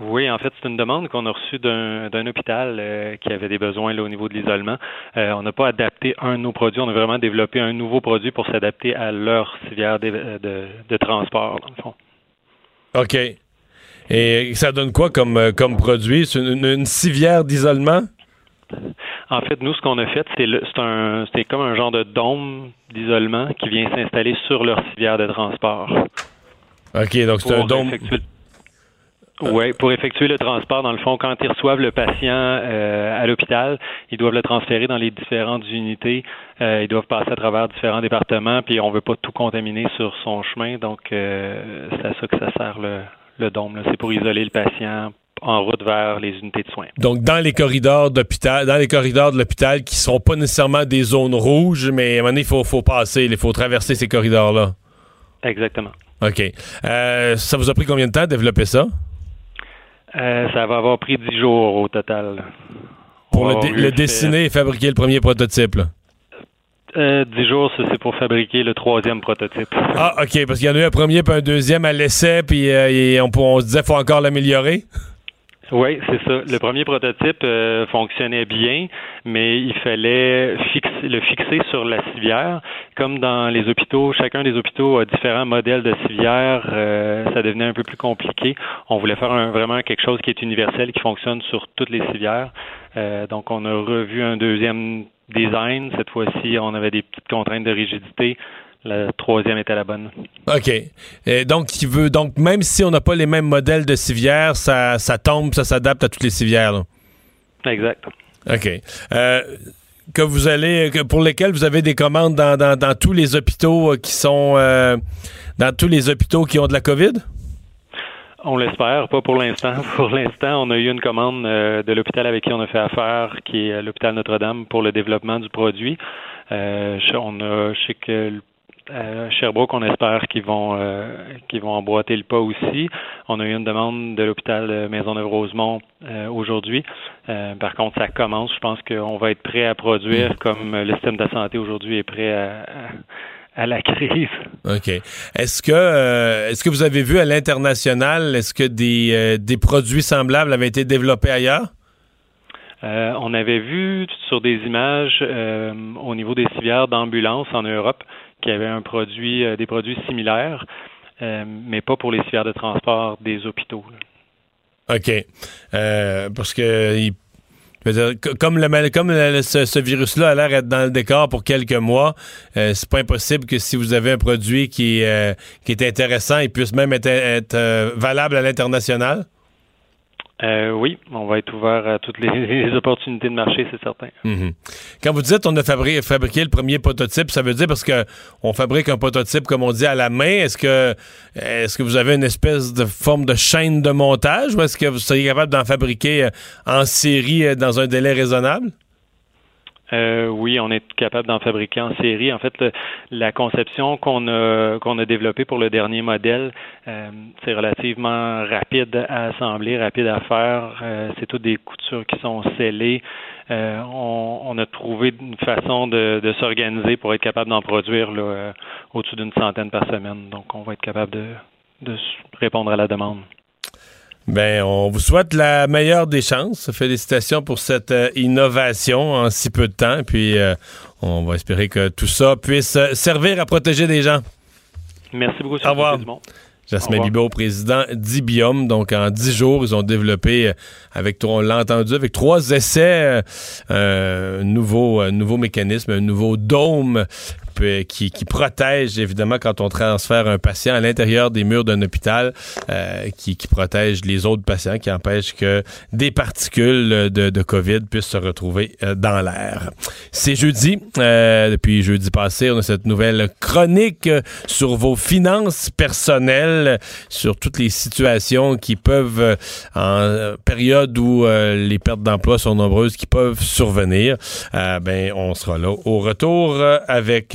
Oui, en fait, c'est une demande qu'on a reçue d'un d'un hôpital euh, qui avait des besoins là, au niveau de l'isolement. Euh, on n'a pas adapté un de nos produits, on a vraiment développé un nouveau produit pour s'adapter à leur civière de, de, de transport, dans le fond. OK. Et ça donne quoi comme, euh, comme produit? C'est une, une civière d'isolement? En fait, nous, ce qu'on a fait, c'est le- c'est un c'est comme un genre de dôme d'isolement qui vient s'installer sur leur civière de transport. OK, donc c'est un dôme. effectuer- Oui, pour effectuer le transport, dans le fond, quand ils reçoivent le patient euh, à l'hôpital, ils doivent le transférer dans les différentes unités. Euh, ils doivent passer à travers différents départements, puis on veut pas tout contaminer sur son chemin, donc euh, c'est à ça que ça sert le, le dôme. C'est pour isoler le patient en route vers les unités de soins. Donc, dans les corridors d'hôpital, dans les corridors de l'hôpital qui sont pas nécessairement des zones rouges, mais à un moment donné, il faut, faut passer, il faut traverser ces corridors-là. Exactement. OK. Euh, ça vous a pris combien de temps de développer ça? Euh, ça va avoir pris dix jours au total. Pour le, dé- dessiner et fabriquer le premier prototype. là. Euh, dix jours, ça, c'est pour fabriquer le troisième prototype. Ah, OK, parce qu'il y en a eu un premier puis un deuxième à l'essai, puis euh, et on, on se disait qu'il faut encore l'améliorer. Oui, c'est ça. Le premier prototype euh, fonctionnait bien, mais il fallait fixer, le fixer sur la civière. Comme dans les hôpitaux, chacun des hôpitaux a différents modèles de civière, euh, ça devenait un peu plus compliqué. On voulait faire un, vraiment quelque chose qui est universel, qui fonctionne sur toutes les civières. Euh, donc, on a revu un deuxième design. Cette fois-ci, on avait des petites contraintes de rigidité. La troisième était la bonne. OK. Et donc, il veut, donc, même si on n'a pas les mêmes modèles de civières, ça, ça tombe, ça s'adapte à toutes les civières. là. Exact. OK. Euh, que vous allez, que pour lesquels vous avez des commandes dans, dans- dans tous les hôpitaux euh, qui sont, euh, dans tous les hôpitaux qui ont de la COVID? On l'espère, pas pour l'instant. Pour l'instant, on a eu une commande euh, de l'hôpital avec qui on a fait affaire, qui est euh, l'hôpital Notre-Dame, pour le développement du produit. Euh, on a, je sais que à Sherbrooke, on espère qu'ils vont euh, qu'ils vont emboîter le pas aussi. On a eu une demande de l'hôpital euh, Maisonneuve-Rosemont euh, aujourd'hui. Euh, par contre, ça commence. Je pense qu'on va être prêt à produire comme euh, le système de la santé aujourd'hui est prêt à, à- à la crise. OK. Est-ce que, euh, est-ce que vous avez vu à l'international, est-ce que des, euh, des produits semblables avaient été développés ailleurs? Euh, on avait vu sur des images euh, au niveau des civières d'ambulance en Europe qu'il y avait un produit, euh, des produits similaires, mais pas pour les civières de transport des hôpitaux. là. OK. Parce que comme, le, comme ce, virus-là a l'air d'être dans le décor pour quelques mois, euh, c'est pas impossible que si vous avez un produit qui, est, euh, est intéressant, il puisse même être, être, euh, valable à l'international. Euh, oui, on va être ouvert à toutes les, opportunités de marché, c'est certain. Mhm. Quand vous dites on a fabri- fabriqué le premier prototype, ça veut dire parce que on fabrique un prototype comme on dit à la main. Est-ce que est-ce que vous avez une espèce de forme de chaîne de montage ou est-ce que vous seriez capable d'en fabriquer euh, en série euh, dans un délai raisonnable? Euh, oui, on est capable d'en fabriquer en série. En fait, la conception qu'on a qu'on a développée pour le dernier modèle, euh, c'est relativement rapide à assembler, rapide à faire. Euh, c'est toutes des coutures qui sont scellées. Euh, on, on a trouvé une façon de, de s'organiser pour être capable d'en produire là, euh, au-dessus d'une centaine par semaine. Donc, on va être capable de, de répondre à la demande. Ben, on vous souhaite la meilleure des chances. Félicitations pour cette euh, innovation en si peu de temps. Puis, euh, on va espérer que tout ça puisse euh, servir à protéger des gens. Merci beaucoup. Au revoir. Jasmin. Bibot, président d'Ibium. Donc, en dix jours, ils ont développé, avec, on l'a entendu, avec trois essais, euh, un nouveau, un nouveau mécanisme, un nouveau dôme euh, qui, qui protège, évidemment, quand on transfère un patient à l'intérieur des murs d'un hôpital, euh, qui, qui protège les autres patients, qui empêche que des particules de, de COVID puissent se retrouver euh, dans l'air. C'est jeudi. Euh, depuis jeudi passé, on a cette nouvelle chronique sur vos finances personnelles, sur toutes les situations qui peuvent, euh, en période où les pertes d'emploi sont nombreuses, qui peuvent survenir. Euh, ben, on sera là au retour avec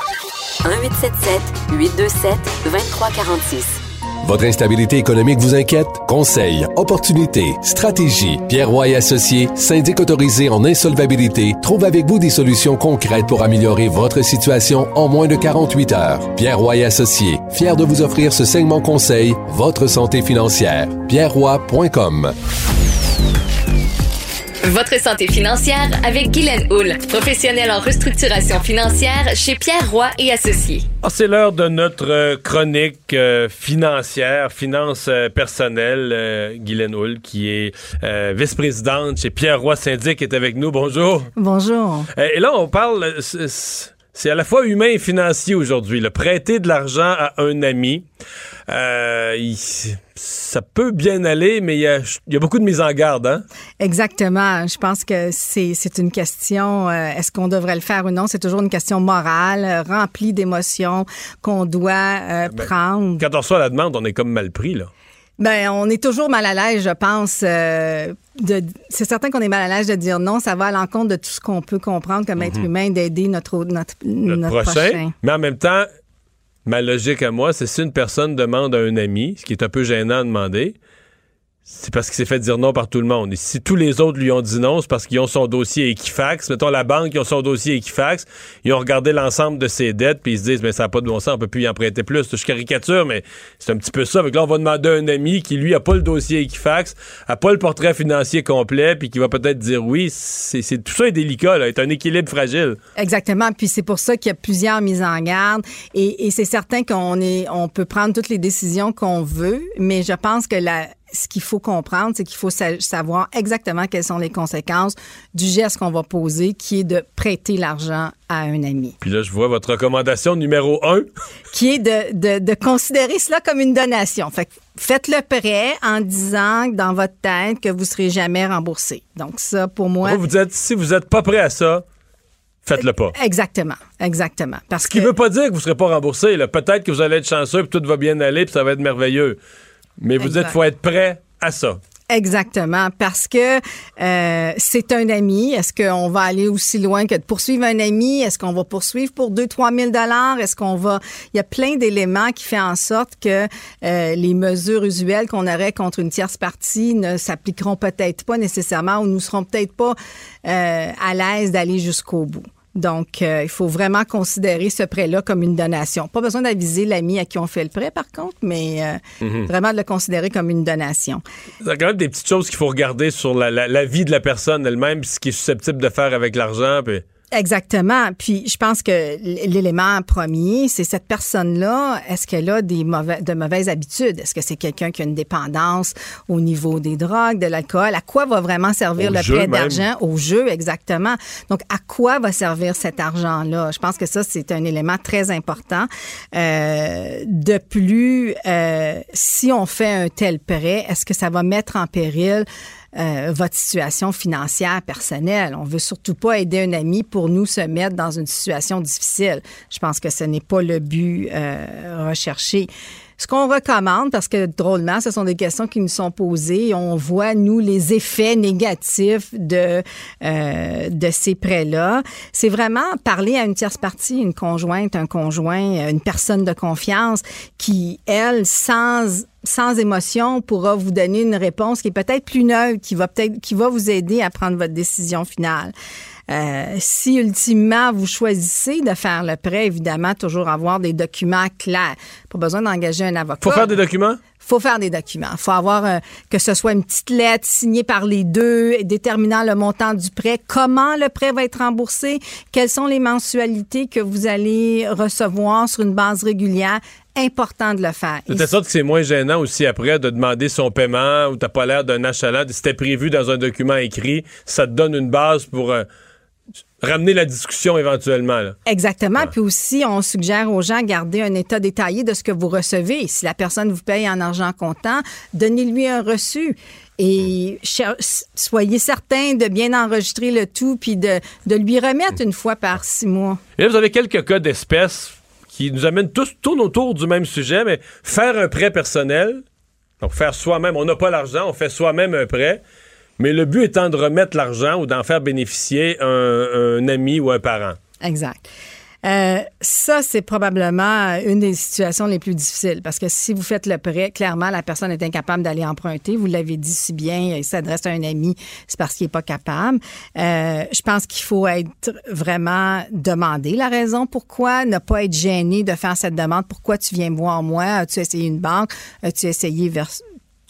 1877 827 2346. Votre instabilité économique vous inquiète? Conseils, opportunités, stratégies. Pierre Roy et Associés, syndic autorisé en insolvabilité, trouve avec vous des solutions concrètes pour améliorer votre situation en moins de 48 heures. Pierre Roy et Associés, fier de vous offrir ce segment conseil, votre santé financière. pierreroy.com. Votre santé financière avec Guylaine Houle, professionnelle en restructuration financière chez Pierre Roy et Associés. Ah, c'est l'heure de notre euh, chronique euh, financière, finances euh, personnelles. Euh, Guylaine Hull, qui est euh, vice-présidente chez Pierre Roy Syndic, est avec nous. Bonjour. Bonjour. Euh, et là, on parle. c'est à la fois humain et financier aujourd'hui. Le prêter de l'argent à un ami, euh, il- ça peut bien aller, mais il y a, il y a beaucoup de mise en garde. Hein? Exactement. Je pense que c'est une question, euh, est-ce qu'on devrait le faire ou non? C'est toujours une question morale, euh, remplie d'émotions qu'on doit euh, Ben, prendre. Quand on reçoit la demande, on est comme mal pris. là. Ben, on est toujours mal à l'aise, je pense. euh, c'est certain qu'on est mal à l'aise de dire non. Ça va à l'encontre de tout ce qu'on peut comprendre comme être Mhm. humain, d'aider notre, notre, Notre notre prochain. prochain. Mais en même temps, ma logique à moi, c'est si une personne demande à un ami, ce qui est un peu gênant à demander, c'est parce qu'il s'est fait dire non par tout le monde. Et si tous les autres lui ont dit non, c'est parce qu'ils ont son dossier Equifax. Mettons la banque, ils ont son dossier Equifax. Ils ont regardé l'ensemble de ses dettes, puis ils se disent, mais ça n'a pas de bon sens, on peut plus y en prêter plus. Je caricature, mais c'est un petit peu ça. Avec là, on va demander à un ami qui, lui, a pas le dossier Equifax, a pas le portrait financier complet, puis qui va peut-être dire oui. C'est c'est- tout ça est délicat, là. C'est un équilibre fragile. Exactement. Puis c'est pour ça qu'il y a plusieurs mises en garde. Et, et c'est certain qu'on est, on peut prendre toutes les décisions qu'on veut, mais je pense que la, ce qu'il faut comprendre, c'est qu'il faut sa- savoir exactement quelles sont les conséquences du geste qu'on va poser, qui est de prêter l'argent à un ami. Puis là, je vois votre recommandation numéro un. Qui est de, de, de considérer cela comme une donation. Fait que faites le prêt en disant dans votre tête que vous serez jamais remboursé. Donc ça, pour moi. Vous, vous dites, si vous n'êtes pas prêt à ça, faites-le pas. Exactement, exactement. Parce Ce qui que veut pas dire que vous ne serez pas remboursé. Peut-être que vous allez être chanceux, puis tout va bien aller, puis ça va être merveilleux. Mais vous dites Exact. qu'il faut être prêt à ça. Exactement, parce que euh, c'est un ami. Est-ce qu'on va aller aussi loin que de poursuivre un ami? Est-ce qu'on va poursuivre pour 2-3 000 dollars? Est-ce qu'on va... Il y a plein d'éléments qui font en sorte que euh, les mesures usuelles qu'on aurait contre une tierce partie ne s'appliqueront peut-être pas nécessairement ou nous serons peut-être pas euh, à l'aise d'aller jusqu'au bout. Donc, euh, il faut vraiment considérer ce prêt-là comme une donation. Pas besoin d'aviser l'ami à qui on fait le prêt, par contre, mais euh, Mhm. vraiment de le considérer comme une donation. Il y a quand même des petites choses qu'il faut regarder sur la, la- la vie de la personne elle-même, ce qu'il est susceptible de faire avec l'argent. Puis... Exactement. Puis je pense que l'élément premier, c'est cette personne-là, est-ce qu'elle a des mauvais, de mauvaises habitudes? Est-ce que c'est quelqu'un qui a une dépendance au niveau des drogues, de l'alcool? À quoi va vraiment servir Au le prêt d'argent? Au jeu, exactement. Donc, à quoi va servir cet argent-là? Je pense que ça, c'est un élément très important. Euh, de plus, euh, si on fait un tel prêt, est-ce que ça va mettre en péril euh, votre situation financière personnelle. On veut surtout pas aider un ami pour nous se mettre dans une situation difficile. Je pense que ce n'est pas le but euh, recherché. Ce qu'on recommande, parce que drôlement, ce sont des questions qui nous sont posées, on voit, nous, les effets négatifs de, euh, de ces prêts-là. C'est vraiment parler à une tierce partie, une conjointe, un conjoint, une personne de confiance qui, elle, sans sans émotion, pourra vous donner une réponse qui est peut-être plus neutre, qui va peut-être, qui va vous aider à prendre votre décision finale. Euh, si ultimement vous choisissez de faire le prêt, évidemment, toujours avoir des documents clairs. Pas besoin d'engager un avocat. Faut faire des documents? faut faire des documents. faut avoir euh, que ce soit une petite lettre signée par les deux déterminant le montant du prêt, comment le prêt va être remboursé, quelles sont les mensualités que vous allez recevoir sur une base régulière. Important de le faire. De telle sorte que c'est moins gênant aussi après de demander son paiement ou t'as pas l'air d'un achalant. Si c'était prévu dans un document écrit, ça te donne une base pour euh, ramener la discussion éventuellement. là. Exactement. Puis aussi, on suggère aux gens de garder un état détaillé de ce que vous recevez. Si la personne vous paye en argent comptant, donnez-lui un reçu. Et cher- soyez certain de bien enregistrer le tout puis de, de lui remettre une fois par six mois. Et là, vous avez quelques cas d'espèces qui nous amènent tous, tournent autour du même sujet, mais faire un prêt personnel, donc faire soi-même, on n'a pas l'argent, on fait soi-même un prêt, mais le but étant de remettre l'argent ou d'en faire bénéficier un, un ami ou un parent. Exact. Euh, ça, c'est probablement une des situations les plus difficiles parce que si vous faites le prêt, clairement, la personne est incapable d'aller emprunter. Vous l'avez dit si bien, il s'adresse à un ami, c'est parce qu'il n'est pas capable. Euh, je pense qu'il faut être vraiment demander la raison pourquoi, ne pas être gêné de faire cette demande. Pourquoi tu viens me voir moi? As-tu essayé une banque? As-tu essayé vers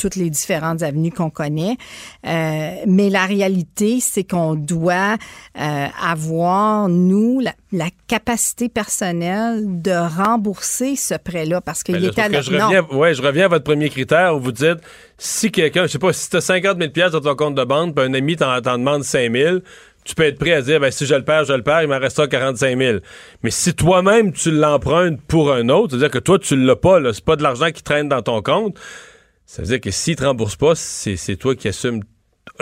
toutes les différentes avenues qu'on connaît. Euh, mais la réalité, c'est qu'on doit euh, avoir, nous, la, la, capacité personnelle de rembourser ce prêt-là parce qu'il Ben est à que je reviens, ouais, je reviens à votre premier critère où vous dites si quelqu'un, je sais pas, si tu as 50 000 dans ton compte de banque, puis un ami t'en, demande 5 000, tu peux être prêt à dire, ben, si je le perds, je le perds, il m'en restera 45 000. Mais si toi-même, tu l'empruntes pour un autre, c'est-à-dire que toi, tu l'as pas, c'est pas de l'argent qui traîne dans ton compte, ça veut dire que s'il te rembourse pas, c'est, toi qui assumes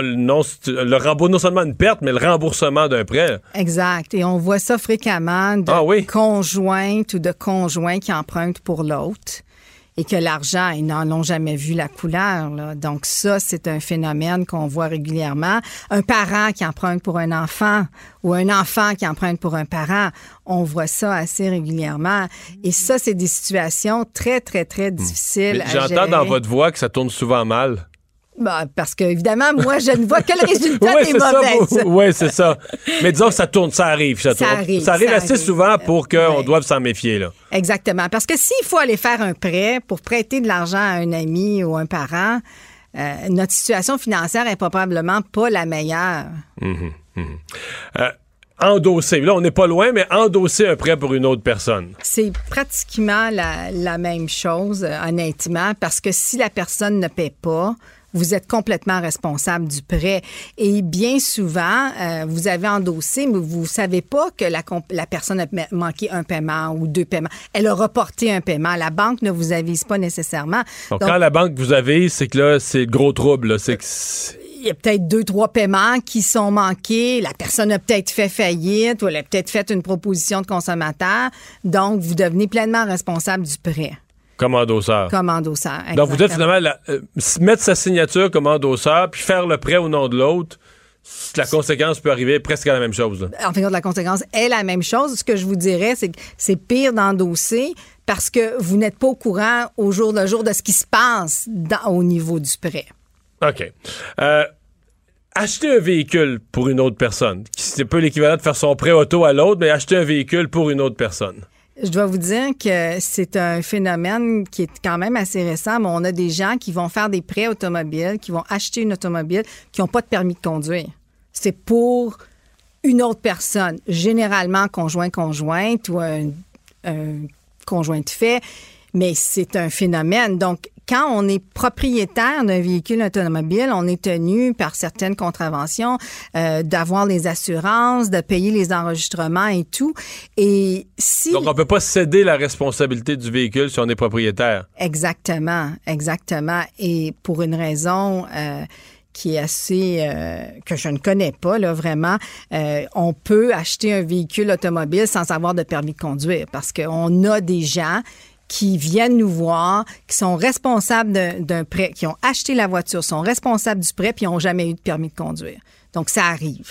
non, le remboursement, non seulement une perte, mais le remboursement d'un prêt. Exact. Et on voit ça fréquemment de Ah oui? conjointes ou de conjoints qui empruntent pour l'autre et que l'argent, ils n'en ont jamais vu la couleur. là. Donc ça, c'est un phénomène qu'on voit régulièrement. Un parent qui emprunte pour un enfant ou un enfant qui emprunte pour un parent, on voit ça assez régulièrement. Et ça, c'est des situations très, très, très difficiles à J'entends dans votre voix que ça tourne souvent mal. Bah, parce que, évidemment, moi, je ne vois que le résultat Ouais, des mauvaises. ouais, c'est ça. Mais disons que ça tourne, ça arrive. Ça, Ça tourne. arrive, Ça arrive ça assez arrive. souvent pour qu'on doive s'en méfier. Là. Exactement. Parce que s'il faut aller faire un prêt pour prêter de l'argent à un ami ou un parent, euh, notre situation financière est probablement pas la meilleure. Mhm, mhm. Euh, endosser. Là, on n'est pas loin, mais endosser un prêt pour une autre personne. C'est pratiquement la, la même chose, euh, honnêtement, parce que si la personne ne paie pas, vous êtes complètement responsable du prêt. Et bien souvent, euh, vous avez endossé, mais vous savez pas que la, personne a ma- manqué un paiement ou deux paiements. Elle a reporté un paiement. La banque ne vous avise pas nécessairement. Donc, Donc, quand la banque que vous avez, c'est que là, c'est le gros trouble. là. C'est que c'est- il y a peut-être deux, trois paiements qui sont manqués. La personne a peut-être fait faillite ou elle a peut-être fait une proposition de consommateur. Donc, vous devenez pleinement responsable du prêt comme endosseur. comme endosseur. Donc, vous dites finalement, la- euh, mettre sa signature comme endosseur, puis faire le prêt au nom de l'autre, la conséquence peut arriver presque à la même chose. en fin de compte, la conséquence est la même chose. Ce que je vous dirais, c'est que c'est pire d'endosser parce que vous n'êtes pas au courant au jour le jour de ce qui se passe dans- au niveau du prêt. OK. Euh, acheter un véhicule pour une autre personne, c'est un peu l'équivalent de faire son prêt auto à l'autre, mais acheter un véhicule pour une autre personne. Je dois vous dire que c'est un phénomène qui est quand même assez récent, on a des gens qui vont faire des prêts automobiles, qui vont acheter une automobile, qui n'ont pas de permis de conduire. C'est pour une autre personne, généralement conjoint-conjointe ou un, un conjoint de fait, mais c'est un phénomène. Donc, quand on est propriétaire d'un véhicule automobile, on est tenu par certaines contraventions euh, d'avoir les assurances, de payer les enregistrements et tout. Et si Donc, on peut pas céder la responsabilité du véhicule si on est propriétaire. Exactement, exactement. Et pour une raison euh, qui est assez euh, que je ne connais pas là vraiment, euh, on peut acheter un véhicule automobile sans avoir de permis de conduire parce qu'on a des gens qui viennent nous voir, qui sont responsables d'un- prêt, qui ont acheté la voiture, sont responsables du prêt, puis n'ont jamais eu de permis de conduire. Donc, ça arrive.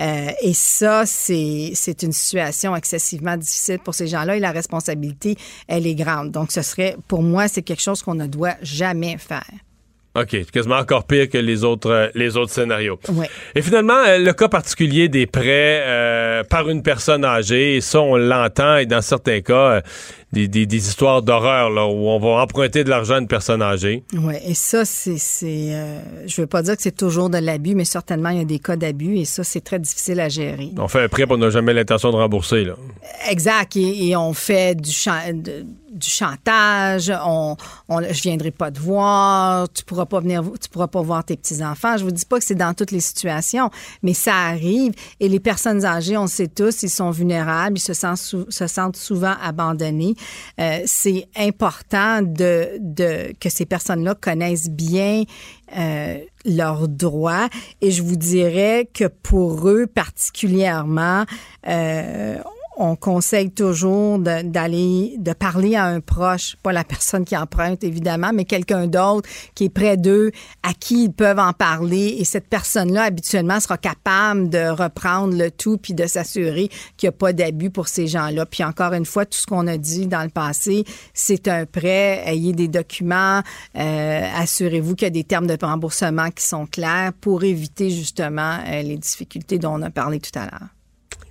Euh, et ça, c'est une situation excessivement difficile pour ces gens-là et la responsabilité, elle est grande. Donc, ce serait, pour moi, c'est quelque chose qu'on ne doit jamais faire. OK, c'est quasiment encore pire que les autres, euh, les autres scénarios. Ouais. Et finalement, euh, le cas particulier des prêts euh, par une personne âgée, et ça, on l'entend, et dans certains cas, des, des- des histoires d'horreur, là, où on va emprunter de l'argent à une personne âgée. Oui, et ça, c'est. c'est, euh, je veux pas dire que c'est toujours de l'abus, mais certainement, il y a des cas d'abus et ça, c'est très difficile à gérer. On fait un prêt, on n'a jamais l'intention de rembourser. Là. Exact. Et, et on fait du, de- du chantage. On, on, je viendrai pas te voir. Tu pourras pas venir. Tu pourras pas voir tes petits enfants. Je vous dis pas que c'est dans toutes les situations, mais ça arrive. Et les personnes âgées, on le sait tous, ils sont vulnérables. Ils se sentent, sou- se sentent souvent abandonnés. Euh, c'est important de, de que ces personnes-là connaissent bien euh, leurs droits. Et je vous dirais que pour eux particulièrement, euh, on conseille toujours d'aller, de, parler à un proche, pas la personne qui emprunte évidemment, mais quelqu'un d'autre qui est près d'eux, à qui ils peuvent en parler. Et cette personne-là, habituellement, sera capable de reprendre le tout puis de s'assurer qu'il n'y a pas d'abus pour ces gens-là. Puis encore une fois, tout ce qu'on a dit dans le passé, c'est un prêt. Ayez des documents. euh, assurez-vous qu'il y a des termes de remboursement qui sont clairs pour éviter justement euh, les difficultés dont on a parlé tout à l'heure.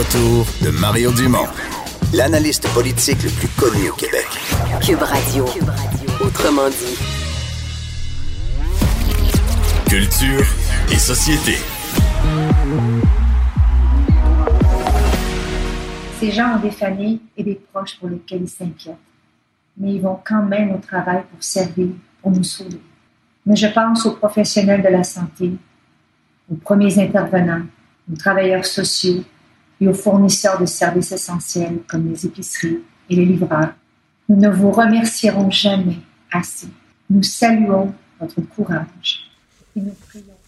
Retour de Mario Dumont, l'analyste politique le plus connu au Québec. Cube Radio. Autrement dit. Culture et société. Ces gens ont des familles et des proches pour lesquels ils s'inquiètent, mais ils vont quand même au travail pour servir, pour nous sauver. Mais je pense aux professionnels de la santé, aux premiers intervenants, aux travailleurs sociaux et aux fournisseurs de services essentiels comme les épiceries et les livreurs. Nous ne vous remercierons jamais assez. Nous saluons votre courage et nous prions.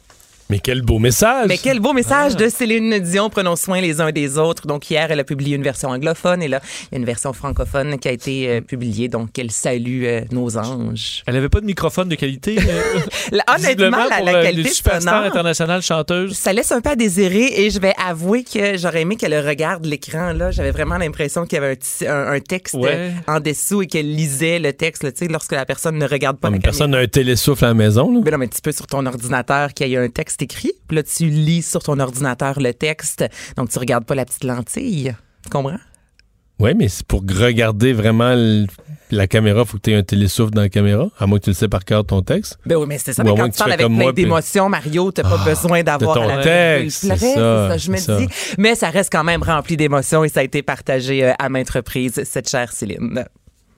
Mais quel beau message! Mais quel beau message de Céline Dion. Prenons soin les uns des autres. Donc, hier, elle a publié une version anglophone et là, il y a une version francophone qui a été euh, publiée. Donc, elle salue euh, nos anges. Elle avait pas de microphone de qualité. euh, Là, honnêtement, la, pour, la euh, qualité sonore, internationales chanteuses. ça laisse un peu à désirer et je vais avouer que j'aurais aimé qu'elle regarde l'écran. Là, j'avais vraiment l'impression qu'il y avait un, petit- un- un texte Ouais. en dessous et qu'elle lisait le texte. là, Tu sais, lorsque la personne ne regarde pas Non, la mais personne n'a un télésouffle à la maison. Là. Mais non, mais tu peux sur ton ordinateur qu'il y a un texte écrit, puis là, tu lis sur ton ordinateur le texte, donc tu regardes pas la petite lentille. Tu comprends? Oui, mais c'est pour regarder vraiment la caméra, faut que tu aies un télésouffle dans la caméra, à moins que tu le sais par cœur ton texte. Ben oui, mais c'est ça. Ou Mais quand tu tu parles avec plein d'émotions, Mario, t'as pas Ah, besoin d'avoir ton la texte, c'est ça, je me ça. dis. Mais ça reste quand même rempli d'émotions et ça a été partagé euh, à maintes reprises, cette chère Céline.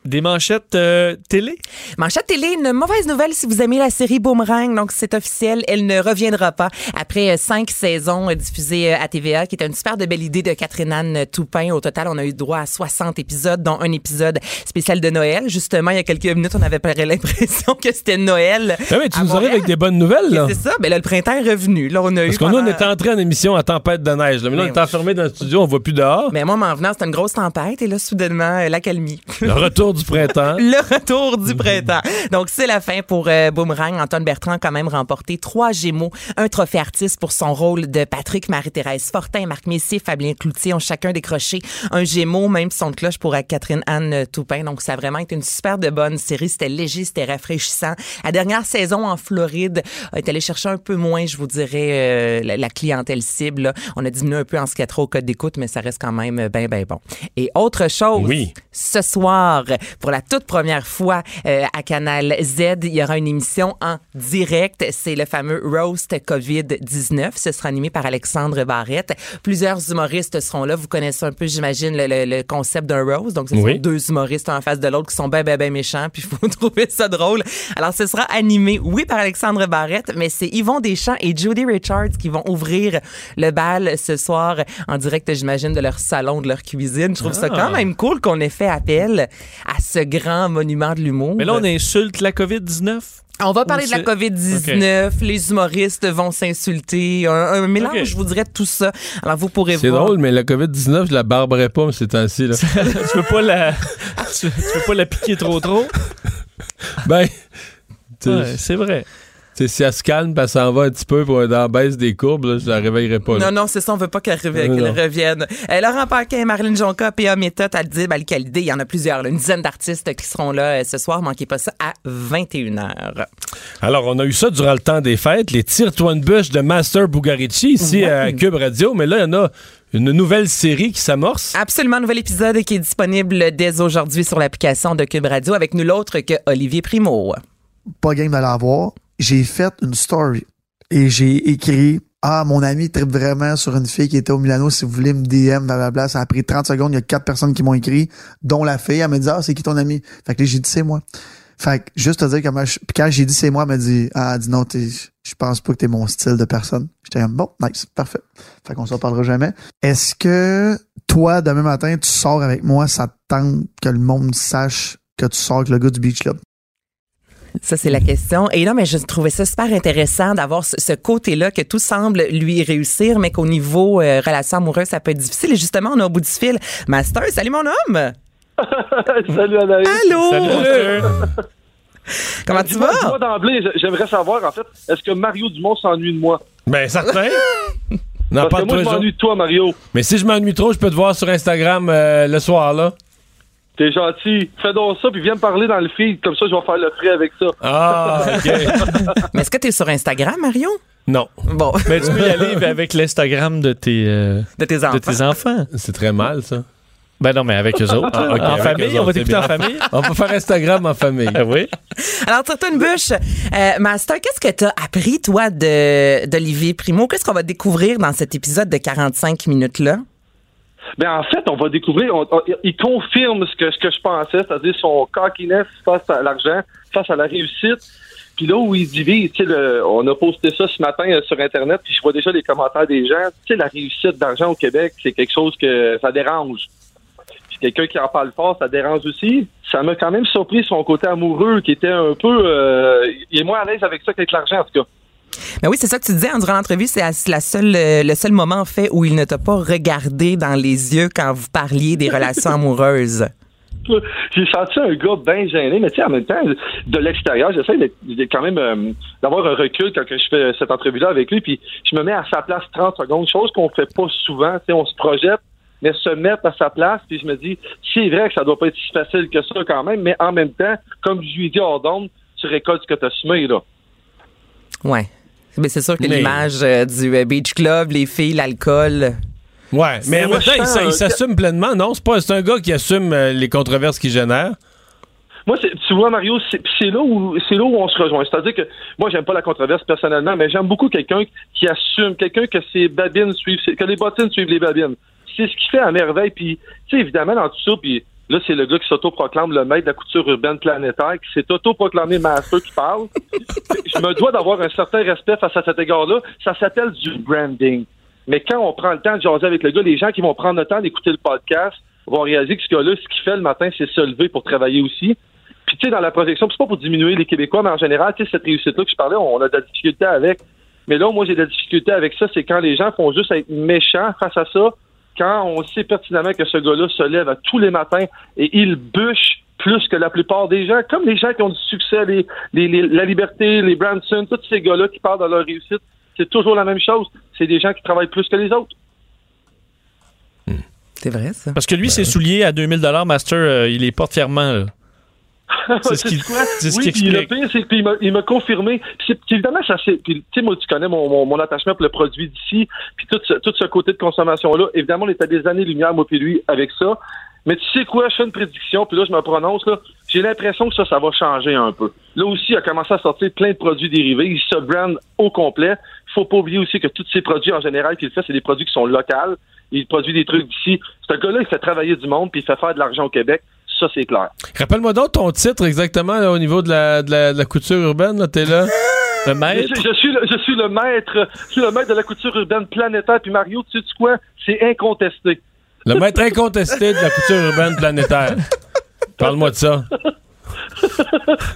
Des manchettes euh, télé? Manchette télé, une mauvaise nouvelle si vous aimez la série Boomerang. Donc, c'est officiel, elle ne reviendra pas après euh, cinq saisons euh, diffusées à TVA, qui est une super de belle idée de Catherine-Anne Toupin. Au total, on a eu droit à 60 épisodes, dont un épisode spécial de Noël. Justement, il y a quelques minutes, on avait l'impression que c'était Noël. Ah oui, tu nous arrives avec des bonnes nouvelles, là. C'est ça. Ben là, le printemps est revenu. Là, on a Parce eu qu'on on pendant- est entré en émission à tempête de neige. Là. Mais là, on Ben est enfermé dans le studio, on voit plus dehors. Mais moi, m'en venant, c'était une grosse tempête et là, soudainement, l'accalmie. Le retour du printemps. Le retour du printemps. Donc, c'est la fin pour euh, Boomerang. Antoine Bertrand a quand même remporté trois Gémeaux, un trophée artiste pour son rôle de Patrick, Marie-Thérèse Fortin, Marc Messier, Fabien Cloutier ont chacun décroché un Gémeaux, même son de cloche pour euh, Catherine-Anne Toupin. Donc, ça a vraiment été une super de bonne série. C'était léger, c'était rafraîchissant. La dernière saison en Floride a été allé chercher un peu moins, je vous dirais, euh, la, la clientèle cible. là. On a diminué un peu en ce qui a trop au code d'écoute, mais ça reste quand même bien, bien bon. Et autre chose, Oui. ce soir, pour la toute première fois euh, à Canal Z, il y aura une émission en direct. C'est le fameux Roast COVID-19. Ce sera animé par Alexandre Barrette. Plusieurs humoristes seront là. Vous connaissez un peu, j'imagine, le, le- le concept d'un roast. Donc, ce Oui. sont deux humoristes en face de l'autre qui sont bien, bien, bien méchants. Puis, il faut trouver ça drôle. Alors, ce sera animé, oui, par Alexandre Barrette, mais c'est Yvon Deschamps et Judy Richards qui vont ouvrir le bal ce soir en direct, j'imagine, de leur salon, de leur cuisine. Je trouve ça Ah. quand même cool qu'on ait fait appel à ce grand monument de l'humour. Mais là, on insulte la COVID-19? On va parler de la c'est- COVID-19, les humoristes vont s'insulter, un, un mélange, je vous dirais, de tout ça. Alors, vous pourrez C'est voir. drôle, mais la COVID-19, je la barberai pas ces temps-ci. là. tu veux pas la, tu, tu veux pas la piquer trop trop? ben, Ouais, c'est vrai. Si elle se calme, elle s'en va un petit peu pour être dans la baisse des courbes, là, je la réveillerai pas. là. Non, non, c'est ça, on veut pas qu'elle revienne. Non, qu'elle revienne. Euh, Laurent Paquin, Marilyn Jonca, P.A. Méthode, Aldib, Alcalidé, il y en a plusieurs, là, une dizaine d'artistes qui seront là euh, ce soir. Manquez pas ça à 21h. Alors, on a eu ça durant le temps des fêtes, les une bûche de Master Bugarici ici Ouais. à Cube Radio. Mais là, il y en a une nouvelle série qui s'amorce. Absolument, nouvel épisode qui est disponible dès aujourd'hui sur l'application de Cube Radio avec nul autre que Olivier Primo. pas game de l'avoir. J'ai fait une story et j'ai écrit Ah, mon ami tripe vraiment sur une fille qui était au Milano, si vous voulez me DM, blablabla. Ça a pris 30 secondes, il y a quatre personnes qui m'ont écrit, dont la fille. Elle m'a dit Ah, c'est qui ton ami? Fait que j'ai dit c'est moi. Fait que juste te dire. Puis quand j'ai dit c'est moi, elle m'a dit Ah, dit non, je pense pas que t'es mon style de personne. J'étais comme bon, nice, parfait. Fait qu'on s'en parlera jamais. Est-ce que toi, demain matin, tu sors avec moi, ça te tente que le monde sache que tu sors avec le gars du Beach Club? Ça, c'est la question. Et là, mais je trouvais ça super intéressant d'avoir ce, ce côté-là que tout semble lui réussir, mais qu'au niveau euh, relation amoureuse, ça peut être difficile. Et justement, on est au bout du fil. Master, salut mon homme! Salut Anaïs. Allô? Comment tu Dis-moi- vas? d'emblée, j'aimerais savoir, en fait, est-ce que Mario Dumont s'ennuie de moi? Ben, certain. Non, Parce pas que de moi, je m'ennuie de toi, Mario. Mais si je m'ennuie trop, je peux te voir sur Instagram euh, le soir, là. T'es gentil. Fais donc ça, puis viens me parler dans le feed. Comme ça, je vais faire le frais avec ça. Ah, OK. Mais est-ce que tu es sur Instagram, Mario? Non. Bon. Mais tu peux y aller avec l'Instagram de tes, euh, De tes enfants. de tes enfants. C'est très mal, ça. Ben non, mais avec eux autres. Ah, ok, en famille, on va autres, t'écouter en famille? On va faire Instagram en famille. Ah oui. Alors, tire-toi une bûche. Euh, Master, qu'est-ce que tu as appris, toi, de- d'Olivier Primo? Qu'est-ce qu'on va découvrir dans cet épisode de 45 minutes-là? Ben en fait, on va découvrir, on- il confirme ce que, je pensais, c'est-à-dire son cockiness face à l'argent, face à la réussite. Puis là où il divise, le- on a posté ça ce matin euh, sur Internet, puis je vois déjà les commentaires des gens. Tu sais, la réussite d'argent au Québec, c'est quelque chose que ça dérange. Puis quelqu'un qui en parle fort, ça dérange aussi. Ça m'a quand même surpris son côté amoureux, qui était un peu... euh, il est moins à l'aise avec ça qu'avec l'argent, en tout cas. Ben oui, c'est ça que tu disais en durant l'entrevue. C'est la seule, euh, le seul moment, en fait, où il ne t'a pas regardé dans les yeux quand vous parliez des relations amoureuses. J'ai senti un gars bien gêné, mais tu sais, en même temps, de l'extérieur, j'essaie de, quand même euh, d'avoir un recul quand je fais cette entrevue-là avec lui, puis je me mets à sa place 30 secondes, chose qu'on fait pas souvent, tu sais, on se projette, mais se mettre à sa place, puis je me dis, c'est vrai que ça doit pas être si facile que ça quand même, mais en même temps, comme je lui ai dit hors d'onde, tu récoltes ce que tu as semé, là. Ouais. Mais c'est sûr que Mais- l'image euh, du euh, beach club, les filles, l'alcool. Ouais, mais en même temps, il, s'assume pleinement, non? C'est pas c'est un gars qui assume euh, les controverses qu'il génère. Moi, c'est- tu vois, Mario, c'est c'est là où c'est là où on se rejoint. C'est-à-dire que moi, j'aime pas la controverse personnellement, mais j'aime beaucoup quelqu'un qui assume, quelqu'un que ses babines suivent, ses- que les bottines suivent les babines. C'est ce qui fait à merveille. Puis, tu sais, évidemment, dans tout ça, puis là, c'est le gars qui s'autoproclame le maître de la couture urbaine planétaire, qui s'est autoproclamé master qui parle. Je me dois d'avoir un certain respect face à cet égard-là. Ça s'appelle du branding. Mais quand on prend le temps de jaser avec le gars, les gens qui vont prendre le temps d'écouter le podcast vont réaliser que ce gars-là, ce qu'il fait le matin, c'est se lever pour travailler aussi. Puis, tu sais, dans la projection, c'est pas pour diminuer les Québécois, mais en général, tu sais, cette réussite-là que je parlais, on a de la difficulté avec. Mais là, moi, j'ai de la difficulté avec ça, c'est quand les gens font juste être méchants face à ça, quand on sait pertinemment que ce gars-là se lève à tous les matins et il bûche plus que la plupart des gens, comme les gens qui ont du succès, les, les- les- la liberté, les Branson, tous ces gars-là qui parlent de leur réussite, c'est toujours la même chose. C'est des gens qui travaillent plus que les autres. C'est vrai, ça. Parce que lui, ses souliers à 2000 Master, euh, il les porte fièrement. là. C'est ce qui- Sais-tu quoi? c'est ce oui, qui le pire, c'est qu'il m'a- il m'a confirmé. Puis c'est- évidemment, ça c'est. Puis, tu sais, moi, tu connais mon, mon, mon attachement pour le produit d'ici, puis tout ce, tout ce côté de consommation-là. Évidemment, on est à des années-lumière, moi puis lui, avec ça. Mais tu sais quoi, je fais une prédiction, puis là, je me prononce, là. J'ai l'impression que ça, ça va changer un peu. Là aussi, il a commencé à sortir plein de produits dérivés. Il se brand au complet. Faut pas oublier aussi que tous ces produits, en général, qu'il fait, c'est des produits qui sont locaux. Il produit des trucs d'ici. Ce gars-là, il fait travailler du monde, puis il fait faire de l'argent au Québec. Ça, c'est clair. Rappelle-moi donc ton titre exactement là, au niveau de la, de la, de la couture urbaine. T'es là. Le Je, maître. je suis le, je suis le maître, je suis le maître de la couture urbaine planétaire. Puis Mario, tu sais quoi? C'est incontesté. Le maître incontesté de la couture urbaine planétaire. Parle-moi de ça.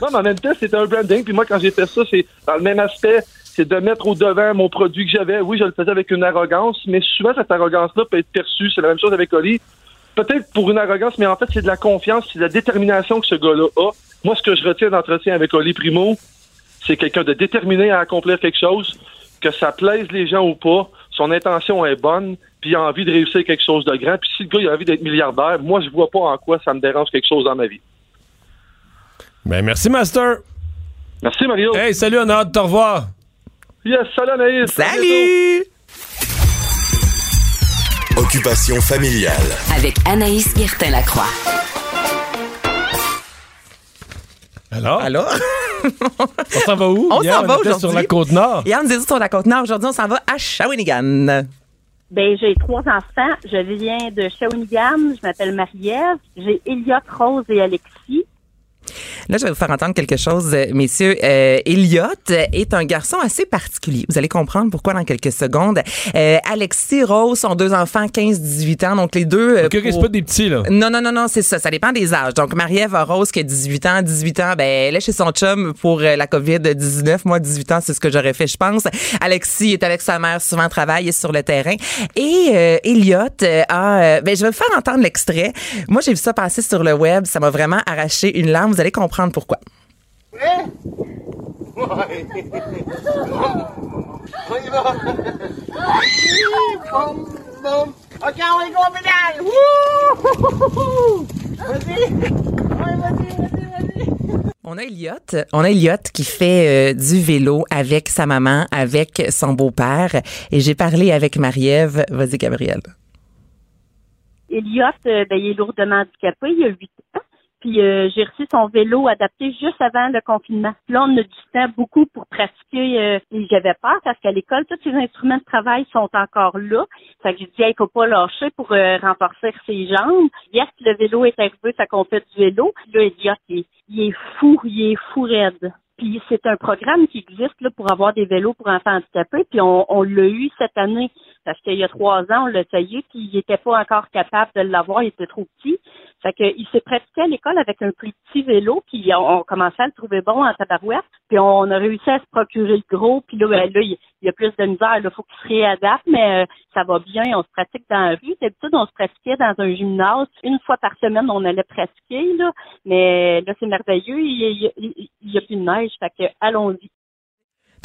non, mais en même temps, c'était un branding. Puis moi, quand j'ai fait ça, c'est dans le même aspect. C'est de mettre au devant mon produit que j'avais. Oui, je le faisais avec une arrogance, mais souvent, cette arrogance-là peut être perçue. C'est la même chose avec Oli. Peut-être pour une arrogance, mais en fait, c'est de la confiance, c'est de la détermination que ce gars-là a. Moi, ce que je retiens d'entretien avec Oli Primo, c'est quelqu'un de déterminé à accomplir quelque chose, que ça plaise les gens ou pas, son intention est bonne, puis il a envie de réussir quelque chose de grand. Puis si le gars il a envie d'être milliardaire, moi, je vois pas en quoi ça me dérange quelque chose dans ma vie. Ben, merci, Master. Merci, Mario. Hey, salut, on a hâte de te revoir. Yes, salut, Anaïs. Salut! Occupation familiale. Avec Anaïs Guertin-Lacroix. Alors? Alors? On s'en va où? On s'en va était aujourd'hui. sur la Côte-Nord. Hier, on dit sur la Côte-Nord. Aujourd'hui, on s'en va à Shawinigan. Ben, j'ai trois enfants. Je viens de Shawinigan. Je m'appelle Marie-Ève. J'ai Elliot, Rose et Alexis. Là, je vais vous faire entendre quelque chose, euh, messieurs. Euh, Elliot est un garçon assez particulier. Vous allez comprendre pourquoi dans quelques secondes. Euh, Alexis, Rose sont deux enfants, 15-18 ans. Donc, les deux... euh, Ok, ok, c'est pour- pas des petits, là? Non, non, non, non, c'est ça. Ça dépend des âges. Donc, Marie-Ève a Rose qui a 18 ans. 18 ans, ben, elle est chez son chum pour euh, la COVID-19. Moi, 18 ans, c'est ce que j'aurais fait, je pense. Alexis est avec sa mère, souvent travaille, est sur le terrain. Et euh, Elliot a... ben, je vais vous faire entendre l'extrait. Moi, j'ai vu ça passer sur le web. Ça m'a vraiment arraché une larme. Vous allez comprendre pourquoi. On va. OK, on y vas-y. On a Elliot, on a Elliot qui fait euh, du vélo avec sa maman, avec son beau-père. Et j'ai parlé avec Marie-Ève. Vas-y, Gabrielle. Elliot, euh, ben, il est lourdement handicapé, il a 8 ans. Puis euh, j'ai reçu son vélo adapté juste avant le confinement. Là, on a du temps beaucoup pour pratiquer. Euh, et j'avais peur parce qu'à l'école, tous ses instruments de travail sont encore là. Fait que j'ai dit, il faut pas lâcher pour euh, renforcer ses jambes. Yes, le vélo est arrivé, ça qu'on fait du vélo. Là, il, il est fou, il est fou raide. Puis c'est un programme qui existe là, pour avoir des vélos pour enfants handicapés. Puis on, on l'a eu cette année parce qu'il y a trois ans, on l'a essayé, puis il n'était pas encore capable de l'avoir, il était trop petit. Fait que il s'est pratiqué à l'école avec un plus petit vélo, puis on, commençait à le trouver bon en tabarouette. Puis on a réussi à se procurer le gros, puis là, ben, là il, y a plus de misère, il faut qu'il se réadapte, mais euh, ça va bien, on se pratique dans la rue. D'habitude, on se pratiquait dans un gymnase. Une fois par semaine, on allait pratiquer, là. Mais là, c'est merveilleux, il n'y a plus de neige, fait que allons-y.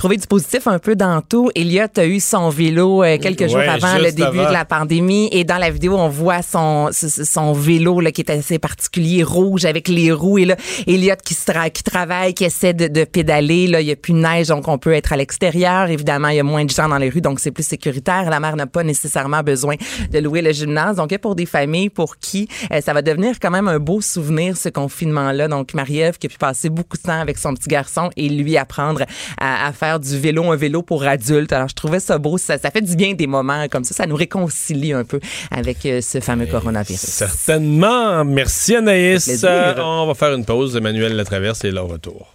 Trouver du positif un peu dans tout. Elliot a eu son vélo euh, quelques jours Ouais, avant le début avant. de la pandémie. Et dans la vidéo on voit son son vélo là qui est assez particulier rouge avec les roues. Et là Elliot qui tra- qui travaille qui essaie de, de pédaler. Là il y a plus de neige donc on peut être à l'extérieur. Évidemment il y a moins de gens dans les rues donc c'est plus sécuritaire. La mère n'a pas nécessairement besoin de louer le gymnase. Donc pour des familles pour qui euh, ça va devenir quand même un beau souvenir ce confinement là donc Marie-Ève qui a pu passer beaucoup de temps avec son petit garçon et lui apprendre à, à faire du vélo un vélo pour adultes alors je trouvais ça beau ça, ça fait du bien des moments comme ça ça nous réconcilie un peu avec euh, ce fameux coronavirus Certainement. Merci Anaïs. Euh, on va faire une pause. Emmanuel Latraverse est là au retour.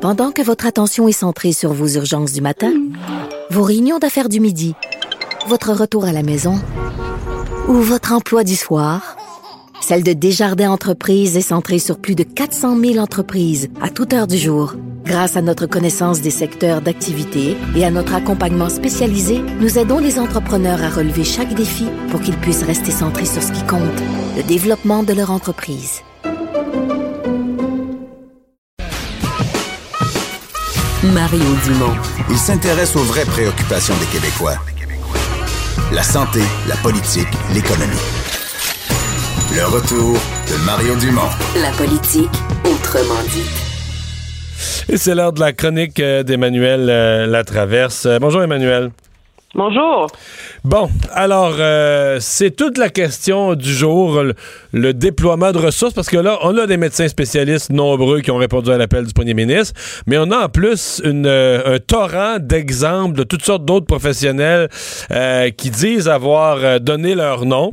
Pendant que votre attention est centrée sur vos urgences du matin, vos réunions d'affaires du midi, votre retour à la maison ou votre emploi du soir, celle de Desjardins Entreprises est centrée sur plus de 400 000 entreprises à toute heure du jour. Grâce à notre connaissance des secteurs d'activité et à notre accompagnement spécialisé, nous aidons les entrepreneurs à relever chaque défi pour qu'ils puissent rester centrés sur ce qui compte, le développement de leur entreprise. Mario Dumont. Il s'intéresse aux vraies préoccupations des Québécois. La santé, la politique, l'économie. Le retour de Mario Dumont. La politique autrement dit. Et c'est l'heure de la chronique euh, d'Emmanuel euh, Latraverse. Euh, bonjour Emmanuel. Bonjour. Bon, alors, euh, c'est toute la question du jour, le, le déploiement de ressources, parce que là, on a des médecins spécialistes nombreux qui ont répondu à l'appel du premier ministre, mais on a en plus une, euh, un torrent d'exemples de toutes sortes d'autres professionnels euh, qui disent avoir donné leur nom.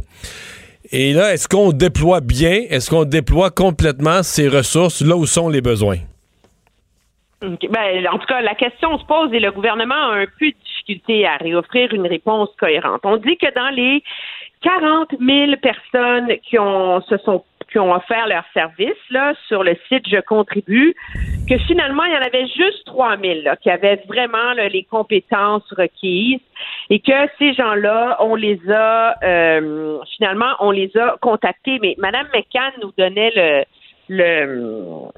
Et là, est-ce qu'on déploie bien, est-ce qu'on déploie complètement ces ressources là où sont les besoins? Ben, en tout cas, la question se pose et le gouvernement a un peu de difficulté à réoffrir une réponse cohérente. On dit que dans les 40 000 personnes qui ont se sont qui ont offert leur service là sur le site Je contribue, que finalement il y en avait juste 3 000 là, qui avaient vraiment les compétences requises et que ces gens-là, on les a euh, finalement on les a contactés. Mais Madame McCann nous donnait le le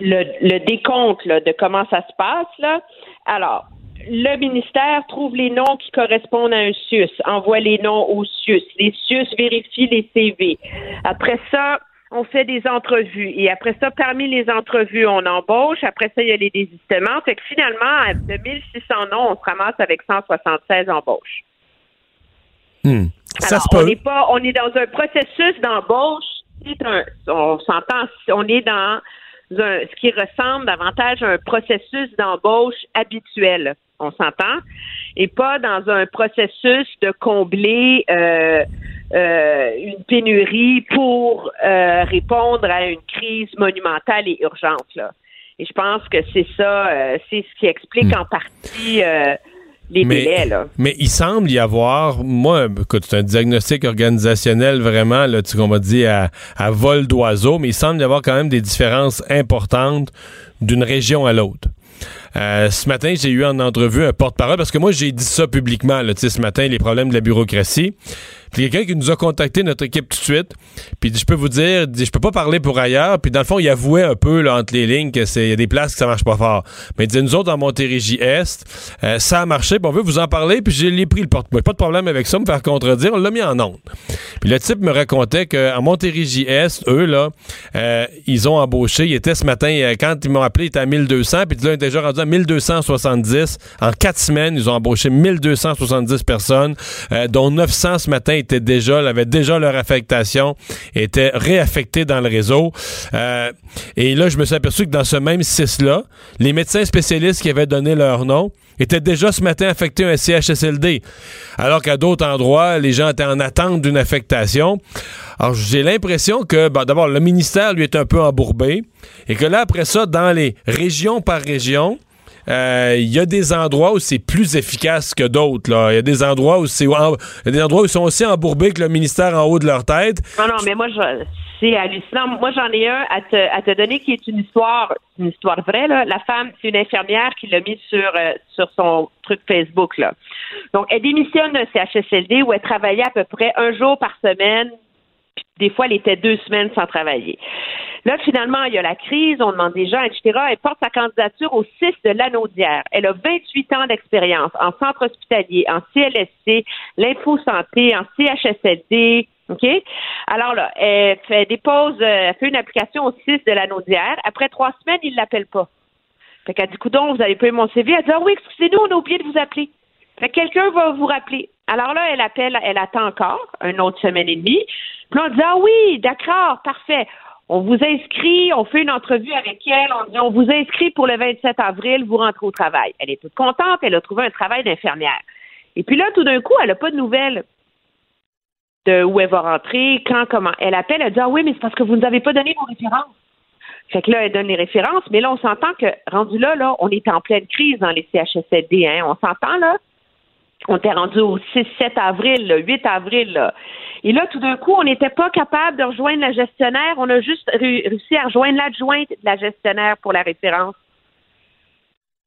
le, le décompte là, de comment ça se passe. Là. Alors, le ministère trouve les noms qui correspondent à un SUS, envoie les noms au SUS. Les SUS vérifient les CV. Après ça, on fait des entrevues. Et après ça, parmi les entrevues, on embauche. Après ça, il y a les désistements. Fait que finalement, de 1600 noms, on se ramasse avec 176 embauches. Hmm. Ça Alors, se on pas, on est dans un processus d'embauche. C'est un, on s'entend, on est dans un, ce qui ressemble davantage à un processus d'embauche habituel. On s'entend, et pas dans un processus de combler euh, euh, une pénurie pour euh, répondre à une crise monumentale et urgente. Là. Et je pense que c'est ça, euh, c'est ce qui explique en partie les délais. Là. mais il semble y avoir, moi, écoute, c'est un diagnostic organisationnel vraiment, là, tu qu'on m'a dit à, à vol d'oiseau, mais il semble y avoir quand même des différences importantes d'une région à l'autre. Euh, ce matin, j'ai eu en entrevue un porte-parole parce que moi, j'ai dit ça publiquement, là, tu sais, ce matin, les problèmes de la bureaucratie. Puis quelqu'un qui nous a contacté, notre équipe tout de suite, puis je peux vous dire, je peux pas parler pour ailleurs. Puis dans le fond, il avouait un peu là, entre les lignes c'est y a des places que ça marche pas fort. Mais il dit, nous autres, en Montérégie-Est, euh, ça a marché, puis on veut vous en parler, puis j'ai l'ai pris le porte Pas de problème avec ça, me faire contredire, on l'a mis en onde. Puis le type me racontait qu'en Montérégie-Est, eux, là, euh, ils ont embauché, il était ce matin, euh, quand ils m'ont appelé, il était à 1200, puis là, il est déjà rendu à 1270. En quatre semaines, ils ont embauché 1270 personnes, dont 900 ce matin étaient déjà, avaient déjà leur affectation, étaient réaffectés dans le réseau. Euh, et là, je me suis aperçu que dans ce même 6-là, les médecins spécialistes qui avaient donné leur nom étaient déjà ce matin affectés à un CHSLD, alors qu'à d'autres endroits, les gens étaient en attente d'une affectation. Alors, j'ai l'impression que, bon, d'abord, le ministère, lui, est un peu embourbé, et que là, après ça, dans les régions par région, euh, il y a des endroits où c'est plus efficace que d'autres. Il y a des endroits où c'est des endroits où ils sont aussi embourbés que le ministère en haut de leur tête. Non, non, mais moi, je, c'est hallucinant. Moi, j'en ai un à te, à te donner qui est une histoire, une histoire vraie. La femme, c'est une infirmière qui l'a mis sur, euh, sur son truc Facebook. Donc, elle démissionne d'un CHSLD où elle travaillait à peu près un jour par semaine. Puis des fois, elle était deux semaines sans travailler. Là, finalement, il y a la crise, on demande des gens, etc. Elle porte sa candidature au 6 de l'Anaudière. Elle a 28 ans d'expérience en centre hospitalier, en CLSC, l'info-santé, en CHSLD, OK? Alors là, elle, fait, dépose, euh, elle fait une application au 6 de l'Anaudière. Après trois semaines, il ne l'appelle pas. Fait qu'elle dit, coudon, vous avez eu mon CV. Elle dit, ah oui, excusez-nous, on a oublié de vous appeler. Fait que quelqu'un va vous rappeler. Alors là, elle appelle, elle attend encore, une autre semaine et demie. Puis on dit, ah oui, d'accord, parfait. On vous inscrit, on fait une entrevue avec elle, on dit, on vous inscrit pour le 27 avril, vous rentrez au travail. Elle est toute contente, elle a trouvé un travail d'infirmière. Et puis là, tout d'un coup, elle n'a pas de nouvelles de où elle va rentrer, quand, comment. Elle appelle, elle dit, ah oui, mais c'est parce que vous ne nous avez pas donné vos références. Fait que là, elle donne les références, mais là, on s'entend que, rendu là, là, on est en pleine crise dans les CHSLD, hein. On s'entend, là? On était rendu au 6-7 avril, le 8 avril, là. Et là, tout d'un coup, on n'était pas capable de rejoindre la gestionnaire. On a juste réussi à rejoindre l'adjointe de la gestionnaire pour la référence.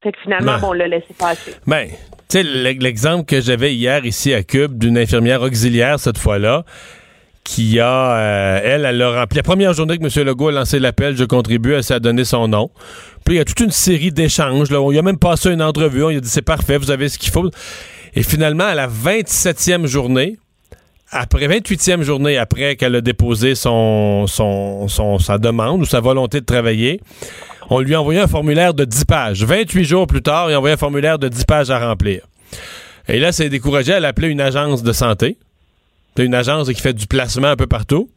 Fait que finalement, Ben. bon, on l'a laissé passer. Ben, tu sais, l'exemple que j'avais hier ici à Cube d'une infirmière auxiliaire cette fois-là, qui a, euh, elle, elle a rempli la première journée que M. Legault a lancé l'appel, je contribue, elle s'est donné son nom. Puis il y a toute une série d'échanges. Là, on a même passé une entrevue, on lui a dit c'est parfait, vous avez ce qu'il faut. Et finalement, à la 27e journée, après 28e journée après qu'elle a déposé son, son, sa demande ou sa volonté de travailler, on lui a envoyé un formulaire de 10 pages. 28 jours plus tard, il a envoyé un formulaire de 10 pages à remplir. Et là, c'est découragé. Elle a une agence de santé. C'est une agence qui fait du placement un peu partout.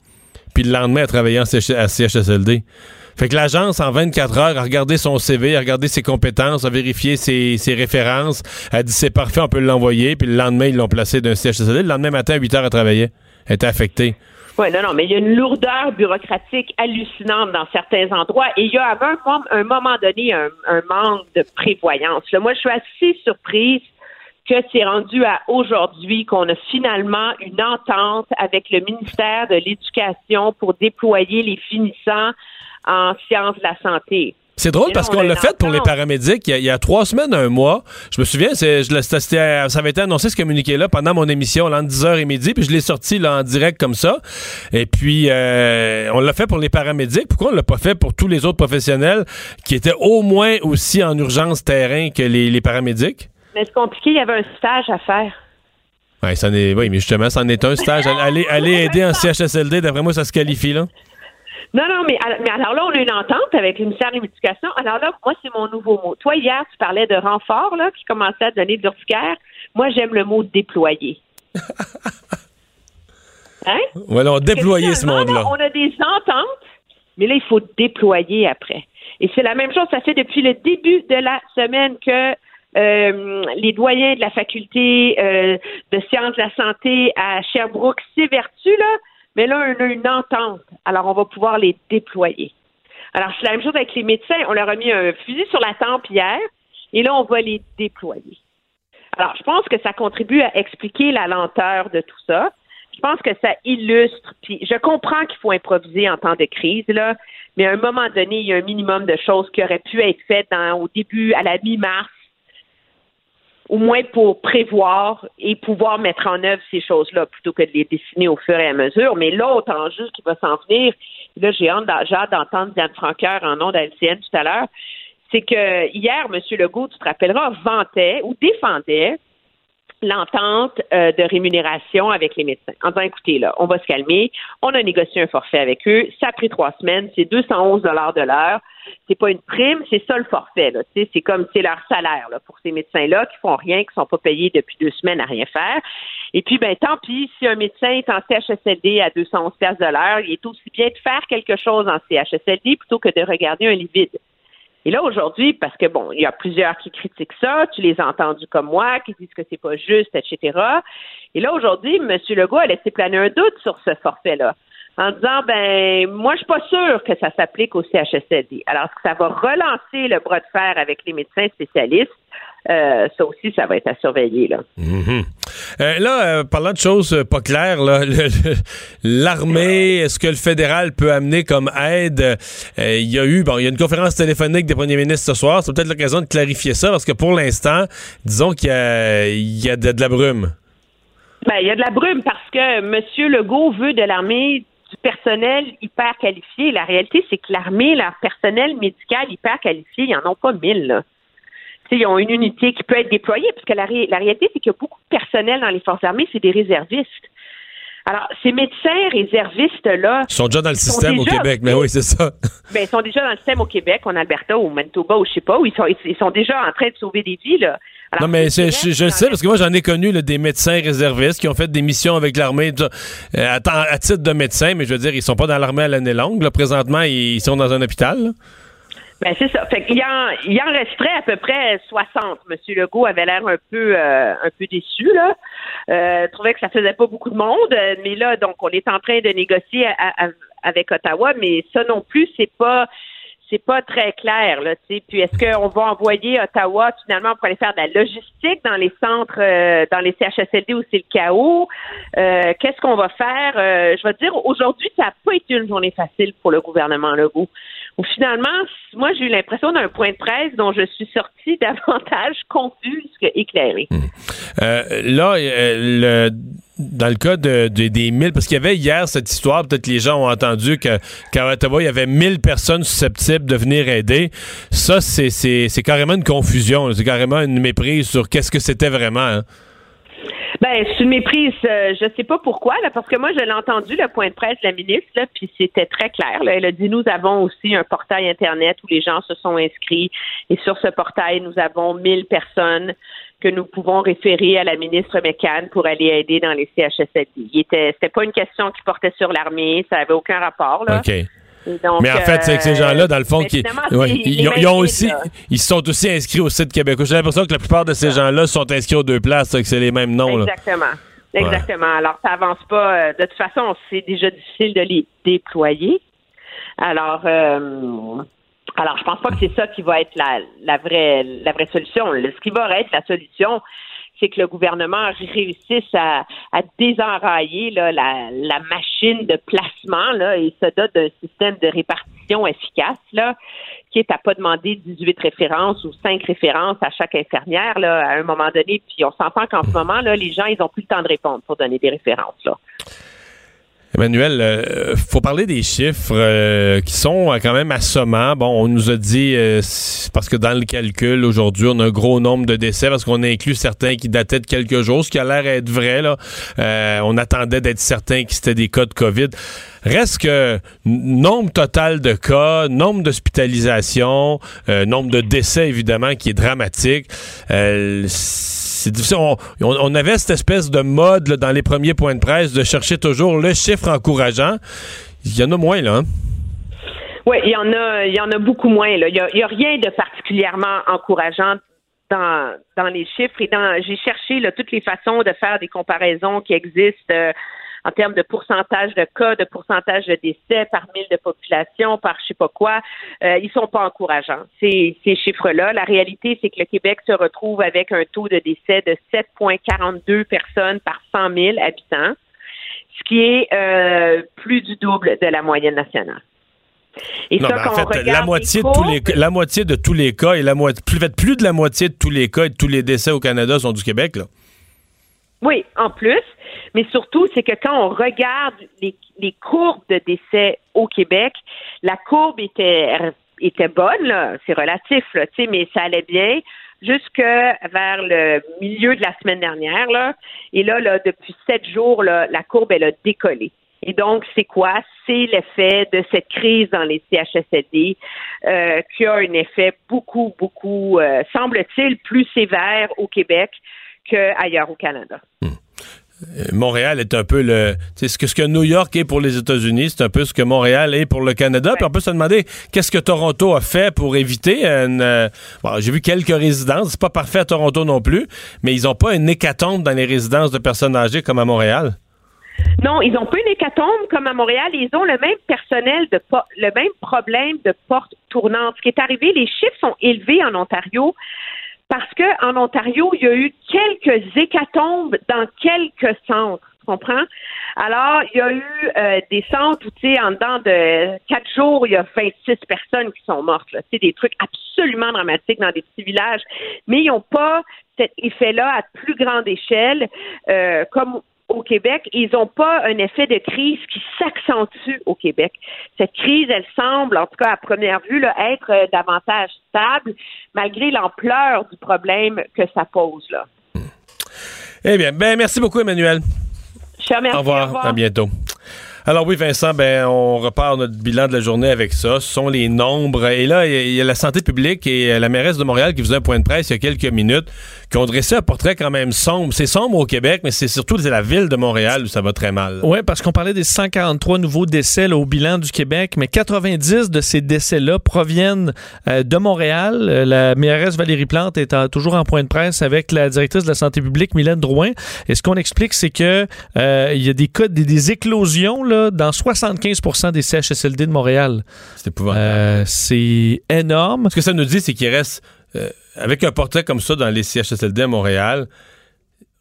Puis le lendemain, elle travaillait à CHSLD. Fait que l'agence, en 24 heures, a regardé son CV, a regardé ses compétences, a vérifié ses, références, a dit c'est parfait, on peut l'envoyer. Puis le lendemain, ils l'ont placé d'un CHSLD. Le lendemain matin, à 8 heures, elle travaillait. Elle était affectée. Oui, non, non, mais il y a une lourdeur bureaucratique hallucinante dans certains endroits et il y a à un, un moment donné un, manque de prévoyance. Moi, je suis assez surprise que c'est rendu à aujourd'hui qu'on a finalement une entente avec le ministère de l'Éducation pour déployer les finissants en sciences de la santé. C'est drôle parce qu'on l'a fait pour les paramédics il y, a, il y a trois semaines, un mois. Je me souviens, je, ça avait été annoncé ce communiqué-là pendant mon émission là, entre 10h et midi, puis je l'ai sorti là, en direct comme ça. Et puis, euh, on l'a fait pour les paramédics. Pourquoi on l'a pas fait pour tous les autres professionnels qui étaient au moins aussi en urgence terrain que les, les paramédics? Mais c'est compliqué, il y avait un stage à faire. Ouais, ça n'est, oui, mais justement, c'en est un stage. Allez, allez aider en CHSLD, d'après moi, ça se qualifie, là. Non, non, mais, mais alors là, on a une entente avec le ministère de l'Éducation. Alors là, moi, c'est mon nouveau mot. Toi, hier, tu parlais de renfort, là, qui commençait à donner de l'urticaire. Moi, j'aime le mot déployer. Hein? Voilà, on déployé ce monde-là. là, On a des ententes, mais là, il faut déployer après. Et c'est la même chose, ça fait depuis le début de la semaine que euh, les doyens de la faculté euh, de sciences de la santé à Sherbrooke s'évertuent, là, mais là, on a une entente. Alors, on va pouvoir les déployer. Alors, c'est la même chose avec les médecins. On leur a mis un fusil sur la tempe hier, et là, on va les déployer. Alors, je pense que ça contribue à expliquer la lenteur de tout ça. Je pense que ça illustre. Puis, je comprends qu'il faut improviser en temps de crise, là, mais à un moment donné, il y a un minimum de choses qui auraient pu être faites dans, au début, à la mi-mars, au moins pour prévoir et pouvoir mettre en œuvre ces choses-là plutôt que de les dessiner au fur et à mesure. Mais l'autre enjeu qui va s'en venir, là, j'ai hâte, d'entendre Diane Franqueur en nom à LCN tout à l'heure, c'est que hier, M. Legault, tu te rappelleras, vantait ou défendait l'entente euh, de rémunération avec les médecins. En disant, écoutez, là, on va se calmer, on a négocié un forfait avec eux, ça a pris trois semaines, c'est 211 dollars de l'heure, c'est pas une prime, c'est ça le forfait, là, c'est comme, c'est leur salaire, là, pour ces médecins-là qui font rien, qui sont pas payés depuis deux semaines à rien faire. Et puis, ben, tant pis, si un médecin est en CHSLD à 211 de l'heure, il est aussi bien de faire quelque chose en CHSLD plutôt que de regarder un lit vide. Et là, aujourd'hui, parce que bon, il y a plusieurs qui critiquent ça, tu les as entendus comme moi, qui disent que c'est pas juste, etc. Et là, aujourd'hui, M. Legault a laissé planer un doute sur ce forfait-là en disant ben moi je suis pas sûre que ça s'applique au CHSLD. Alors ça va relancer le bras de fer avec les médecins spécialistes euh, ça aussi, ça va être à surveiller. Là, Mhm. Euh, là euh, parlant de choses pas claires, l'armée, est-ce que le fédéral peut amener comme aide? Il y a eu, bon, il y a une conférence téléphonique des premiers ministres ce soir. C'est peut-être l'occasion de clarifier ça parce que pour l'instant, disons qu'il y y a de, de la brume. Ben, il y a de la brume parce que M. Legault veut de l'armée du personnel hyper qualifié. La réalité, c'est que l'armée, leur personnel médical hyper qualifié, ils n'en ont pas mille. Là. Ils ont une unité qui peut être déployée, parce que la, ré- la réalité, c'est qu'il y a beaucoup de personnel dans les forces armées, c'est des réservistes. Alors, ces médecins réservistes-là, Ils sont déjà dans le système au Québec, mais oui, c'est ça. ben, ils sont déjà dans le système au Québec, en Alberta, ou au Manitoba, ou je sais pas, où ils sont, ils sont déjà en train de sauver des vies. Là. Alors, non, mais je, je le sais parce que moi, j'en ai connu là, des médecins réservistes qui ont fait des missions avec l'armée euh, à, titre de médecin, mais je veux dire, ils sont pas dans l'armée à l'année longue. Là. Présentement, ils sont dans un hôpital. là. Ben c'est ça. Fait qu'il en, il en resterait à peu près 60. Monsieur Legault avait l'air un peu euh, un peu déçu là. Euh, trouvait que ça faisait pas beaucoup de monde, mais là donc on est en train de négocier avec Ottawa, mais ça non plus c'est pas c'est pas très clair là. Puis est-ce qu'on va envoyer Ottawa finalement pour aller faire de la logistique dans les centres, euh, dans les CHSLD où c'est le chaos? Euh, Qu'est-ce qu'on va faire? Euh, Je vais te dire aujourd'hui ça n'a pas été une journée facile pour le gouvernement Legault finalement, moi, j'ai eu l'impression d'un point de presse dont je suis sortie davantage confuse qu'éclairée. Euh, là, euh, dans le cas de, de- des 1000, parce qu'il y avait hier cette histoire, peut-être les gens ont entendu qu'à Ottawa, il y avait 1000 personnes susceptibles de venir aider. Ça, c'est, carrément une confusion. C'est carrément une méprise sur qu'est-ce que c'était vraiment. hein. Ben, c'est une méprise, euh, je sais pas pourquoi, là, parce que moi, je l'ai entendu, le point de presse de la ministre, là, puis c'était très clair. Là. Elle a dit, nous avons aussi un portail Internet où les gens se sont inscrits, et sur ce portail, nous avons 1000 personnes que nous pouvons référer à la ministre McCann pour aller aider dans les CHSLD. C'était pas une question qui portait sur l'armée, ça avait aucun rapport, là. Donc, mais en fait, c'est que ces gens-là, dans le fond, euh, qui, ouais, ils, ils ont aussi, là. ils sont aussi inscrits au site québécois. J'ai l'impression que la plupart de ces gens-là sont inscrits aux deux places, que c'est les mêmes noms. là. Exactement. Exactement. Alors, ça avance pas. euh, De toute façon, c'est déjà difficile de les déployer. Alors, euh, alors, je pense pas que c'est ça qui va être la, la vraie la vraie solution. Ce qui va être la solution, c'est que le gouvernement réussisse à, à désenrailler là, la, la machine de placement là, et se dote d'un système de répartition efficace là, qui est à pas demander 18 références ou 5 références à chaque infirmière là, à un moment donné. Puis on s'entend qu'en ce moment, là, les gens, ils ont plus le temps de répondre pour donner des références. Là. Emmanuel, euh, faut parler des chiffres euh, qui sont euh, quand même assommants. Bon, on nous a dit, euh, parce que dans le calcul, aujourd'hui, on a un gros nombre de décès parce qu'on a inclus certains qui dataient de quelques jours, ce qui a l'air d'être vrai. Là. Euh, on attendait d'être certain que c'était des cas de COVID. Reste que nombre total de cas, nombre d'hospitalisations, nombre de décès, évidemment, qui est dramatique. C'est difficile. On, avait cette espèce de mode dans les premiers points de presse de chercher toujours le chiffre encourageant. Il y en a moins, là. hein? Oui, il y en a, beaucoup moins. Il y a, rien de particulièrement encourageant dans, les chiffres. J'ai cherché toutes les façons de faire des comparaisons qui existent. euh, en termes de pourcentage de cas, de pourcentage de décès par mille de population, par je sais pas quoi, euh, ils sont pas encourageants. Ces, ces chiffres-là. La réalité, c'est que le Québec se retrouve avec un taux de décès de 7,42 personnes par 100 000 habitants, ce qui est euh, plus du double de la moyenne nationale. Et non, ça, mais en fait, la moitié, de tous les, la moitié de tous les cas et la moitié, plus, plus de la moitié de tous les cas et de tous les décès au Canada sont du Québec, là. Oui, en plus. Mais surtout, c'est que quand on regarde les, les courbes de décès au Québec, la courbe était, était bonne, c'est relatif, là, mais ça allait bien jusque vers le milieu de la semaine dernière. Là. Et là, là, depuis sept jours, là, la courbe, elle a décollé. Et donc, c'est quoi? C'est l'effet de cette crise dans les CHSLD euh, qui a un effet beaucoup, beaucoup, euh, semble-t-il, plus sévère au Québec qu'ailleurs au Canada. Euh, Montréal est un peu le. C'est ce que, ce que New York est pour les États-Unis, c'est un peu ce que Montréal est pour le Canada. Puis on peut se demander qu'est-ce que Toronto a fait pour éviter une. euh, bon, j'ai vu quelques résidences, c'est pas parfait à Toronto non plus, mais ils ont pas une hécatombe dans les résidences de personnes âgées comme à Montréal? Non, ils ont pas une hécatombe comme à Montréal. Ils ont le même personnel de le même problème de porte tournante. Ce qui est arrivé, les chiffres sont élevés en Ontario parce que en Ontario, il y a eu quelques hécatombes dans quelques centres. Tu comprends? Alors, il y a eu euh, des centres où, tu sais, en dedans de quatre jours, il y a 26 personnes qui sont mortes. C'est des trucs absolument dramatiques dans des petits villages. Mais ils n'ont pas cet effet-là à plus grande échelle, euh, comme au Québec. Ils n'ont pas un effet de crise qui s'accentue au Québec. Cette crise, elle semble, en tout cas à première vue, là, être euh, davantage stable, malgré l'ampleur du problème que ça pose. Là. Eh bien, ben merci beaucoup, Emmanuel. Je te remercie, Au revoir. À bientôt. Alors oui, Vincent, ben on repart notre bilan de la journée avec ça. Ce sont les nombres. Et là, il y a- la santé publique et euh, la mairesse de Montréal qui faisait un point de presse il y a quelques minutes, qui ont dressé un portrait quand même sombre. C'est sombre au Québec, mais c'est surtout la ville de Montréal où ça va très mal. Oui, parce qu'on parlait des 143 nouveaux décès là, au bilan du Québec, mais 90 de ces décès-là proviennent euh, de Montréal. Euh, la mairesse Valérie Plante est toujours en point de presse avec la directrice de la santé publique, Mylène Drouin. Et ce qu'on explique, c'est que il y a des cas, des, des éclosions là, dans 75% des CHSLD de Montréal. C'est épouvantable. Euh, c'est énorme. Ce que ça nous dit, c'est qu'il reste, euh, avec un portrait comme ça dans les CHSLD à Montréal,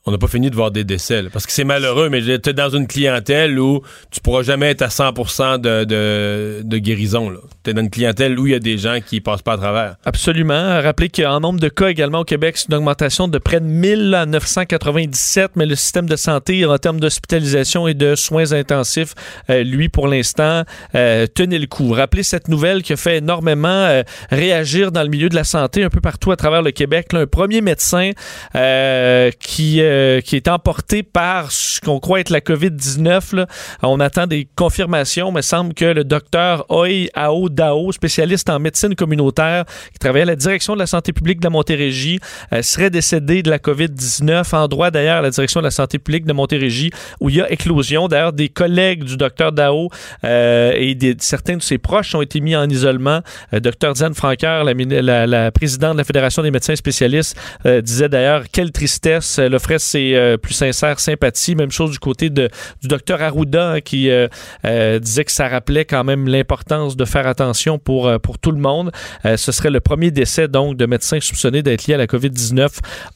on n'a pas fini de voir des décès. parce que c'est malheureux, mais tu es dans une clientèle où tu pourras jamais être à 100 de, de, de guérison. Tu es dans une clientèle où il y a des gens qui passent pas à travers. Absolument. Rappelez qu'en nombre de cas également au Québec, c'est une augmentation de près de 1000 à 997, mais le système de santé en termes d'hospitalisation et de soins intensifs, euh, lui, pour l'instant, euh, tenait le coup. Rappelez cette nouvelle qui a fait énormément euh, réagir dans le milieu de la santé un peu partout à travers le Québec. Un premier médecin euh, qui, euh, qui est emporté par ce qu'on croit être la COVID-19. là. On attend des confirmations, mais semble que le docteur Oi Ao Dao, spécialiste en médecine communautaire, qui travaillait à la direction de la santé publique de la Montérégie, euh, serait décédé de la COVID-19, endroit d'ailleurs à la direction de la santé publique de Montérégie, où il y a éclosion. D'ailleurs, des collègues du docteur Dao euh, et certains de ses proches ont été mis en isolement. Docteur Diane Franqueur, la, présidente de la Fédération des médecins spécialistes, disait d'ailleurs quelle tristesse, offrait ses euh, plus sincères sympathies. Même chose du côté de, du docteur Arruda hein, qui euh, euh, disait que ça rappelait quand même l'importance de faire attention pour, pour tout le monde. Ce serait le premier décès donc de médecins soupçonnés d'être liés à la COVID-19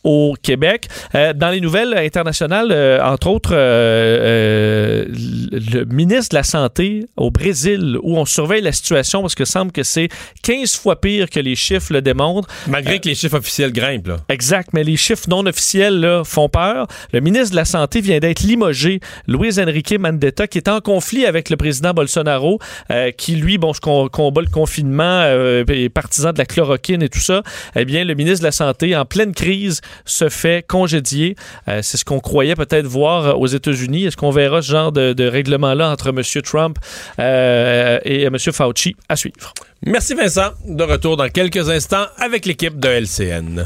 au Québec. Dans les nouvelles internationales, entre autres, le le ministre de la Santé au Brésil, où on surveille la situation parce que semble que c'est 15 fois pire que les chiffres le démontrent. Malgré que les chiffres officiels grimpent. Là. Exact, mais les chiffres non officiels là, font Le ministre de la Santé vient d'être limogé, Luis Enrique Mandetta, qui est en conflit avec le président Bolsonaro, euh, qui lui, bon, combat le confinement, euh, est partisan de la chloroquine et tout ça. Eh bien, le ministre de la Santé, en pleine crise, se fait congédier. Euh, C'est ce qu'on croyait peut-être voir euh, aux États-Unis. Est-ce qu'on verra ce genre de, de règlement-là entre M. Trump et M. Fauci à suivre? Merci Vincent. De retour dans quelques instants avec l'équipe de LCN.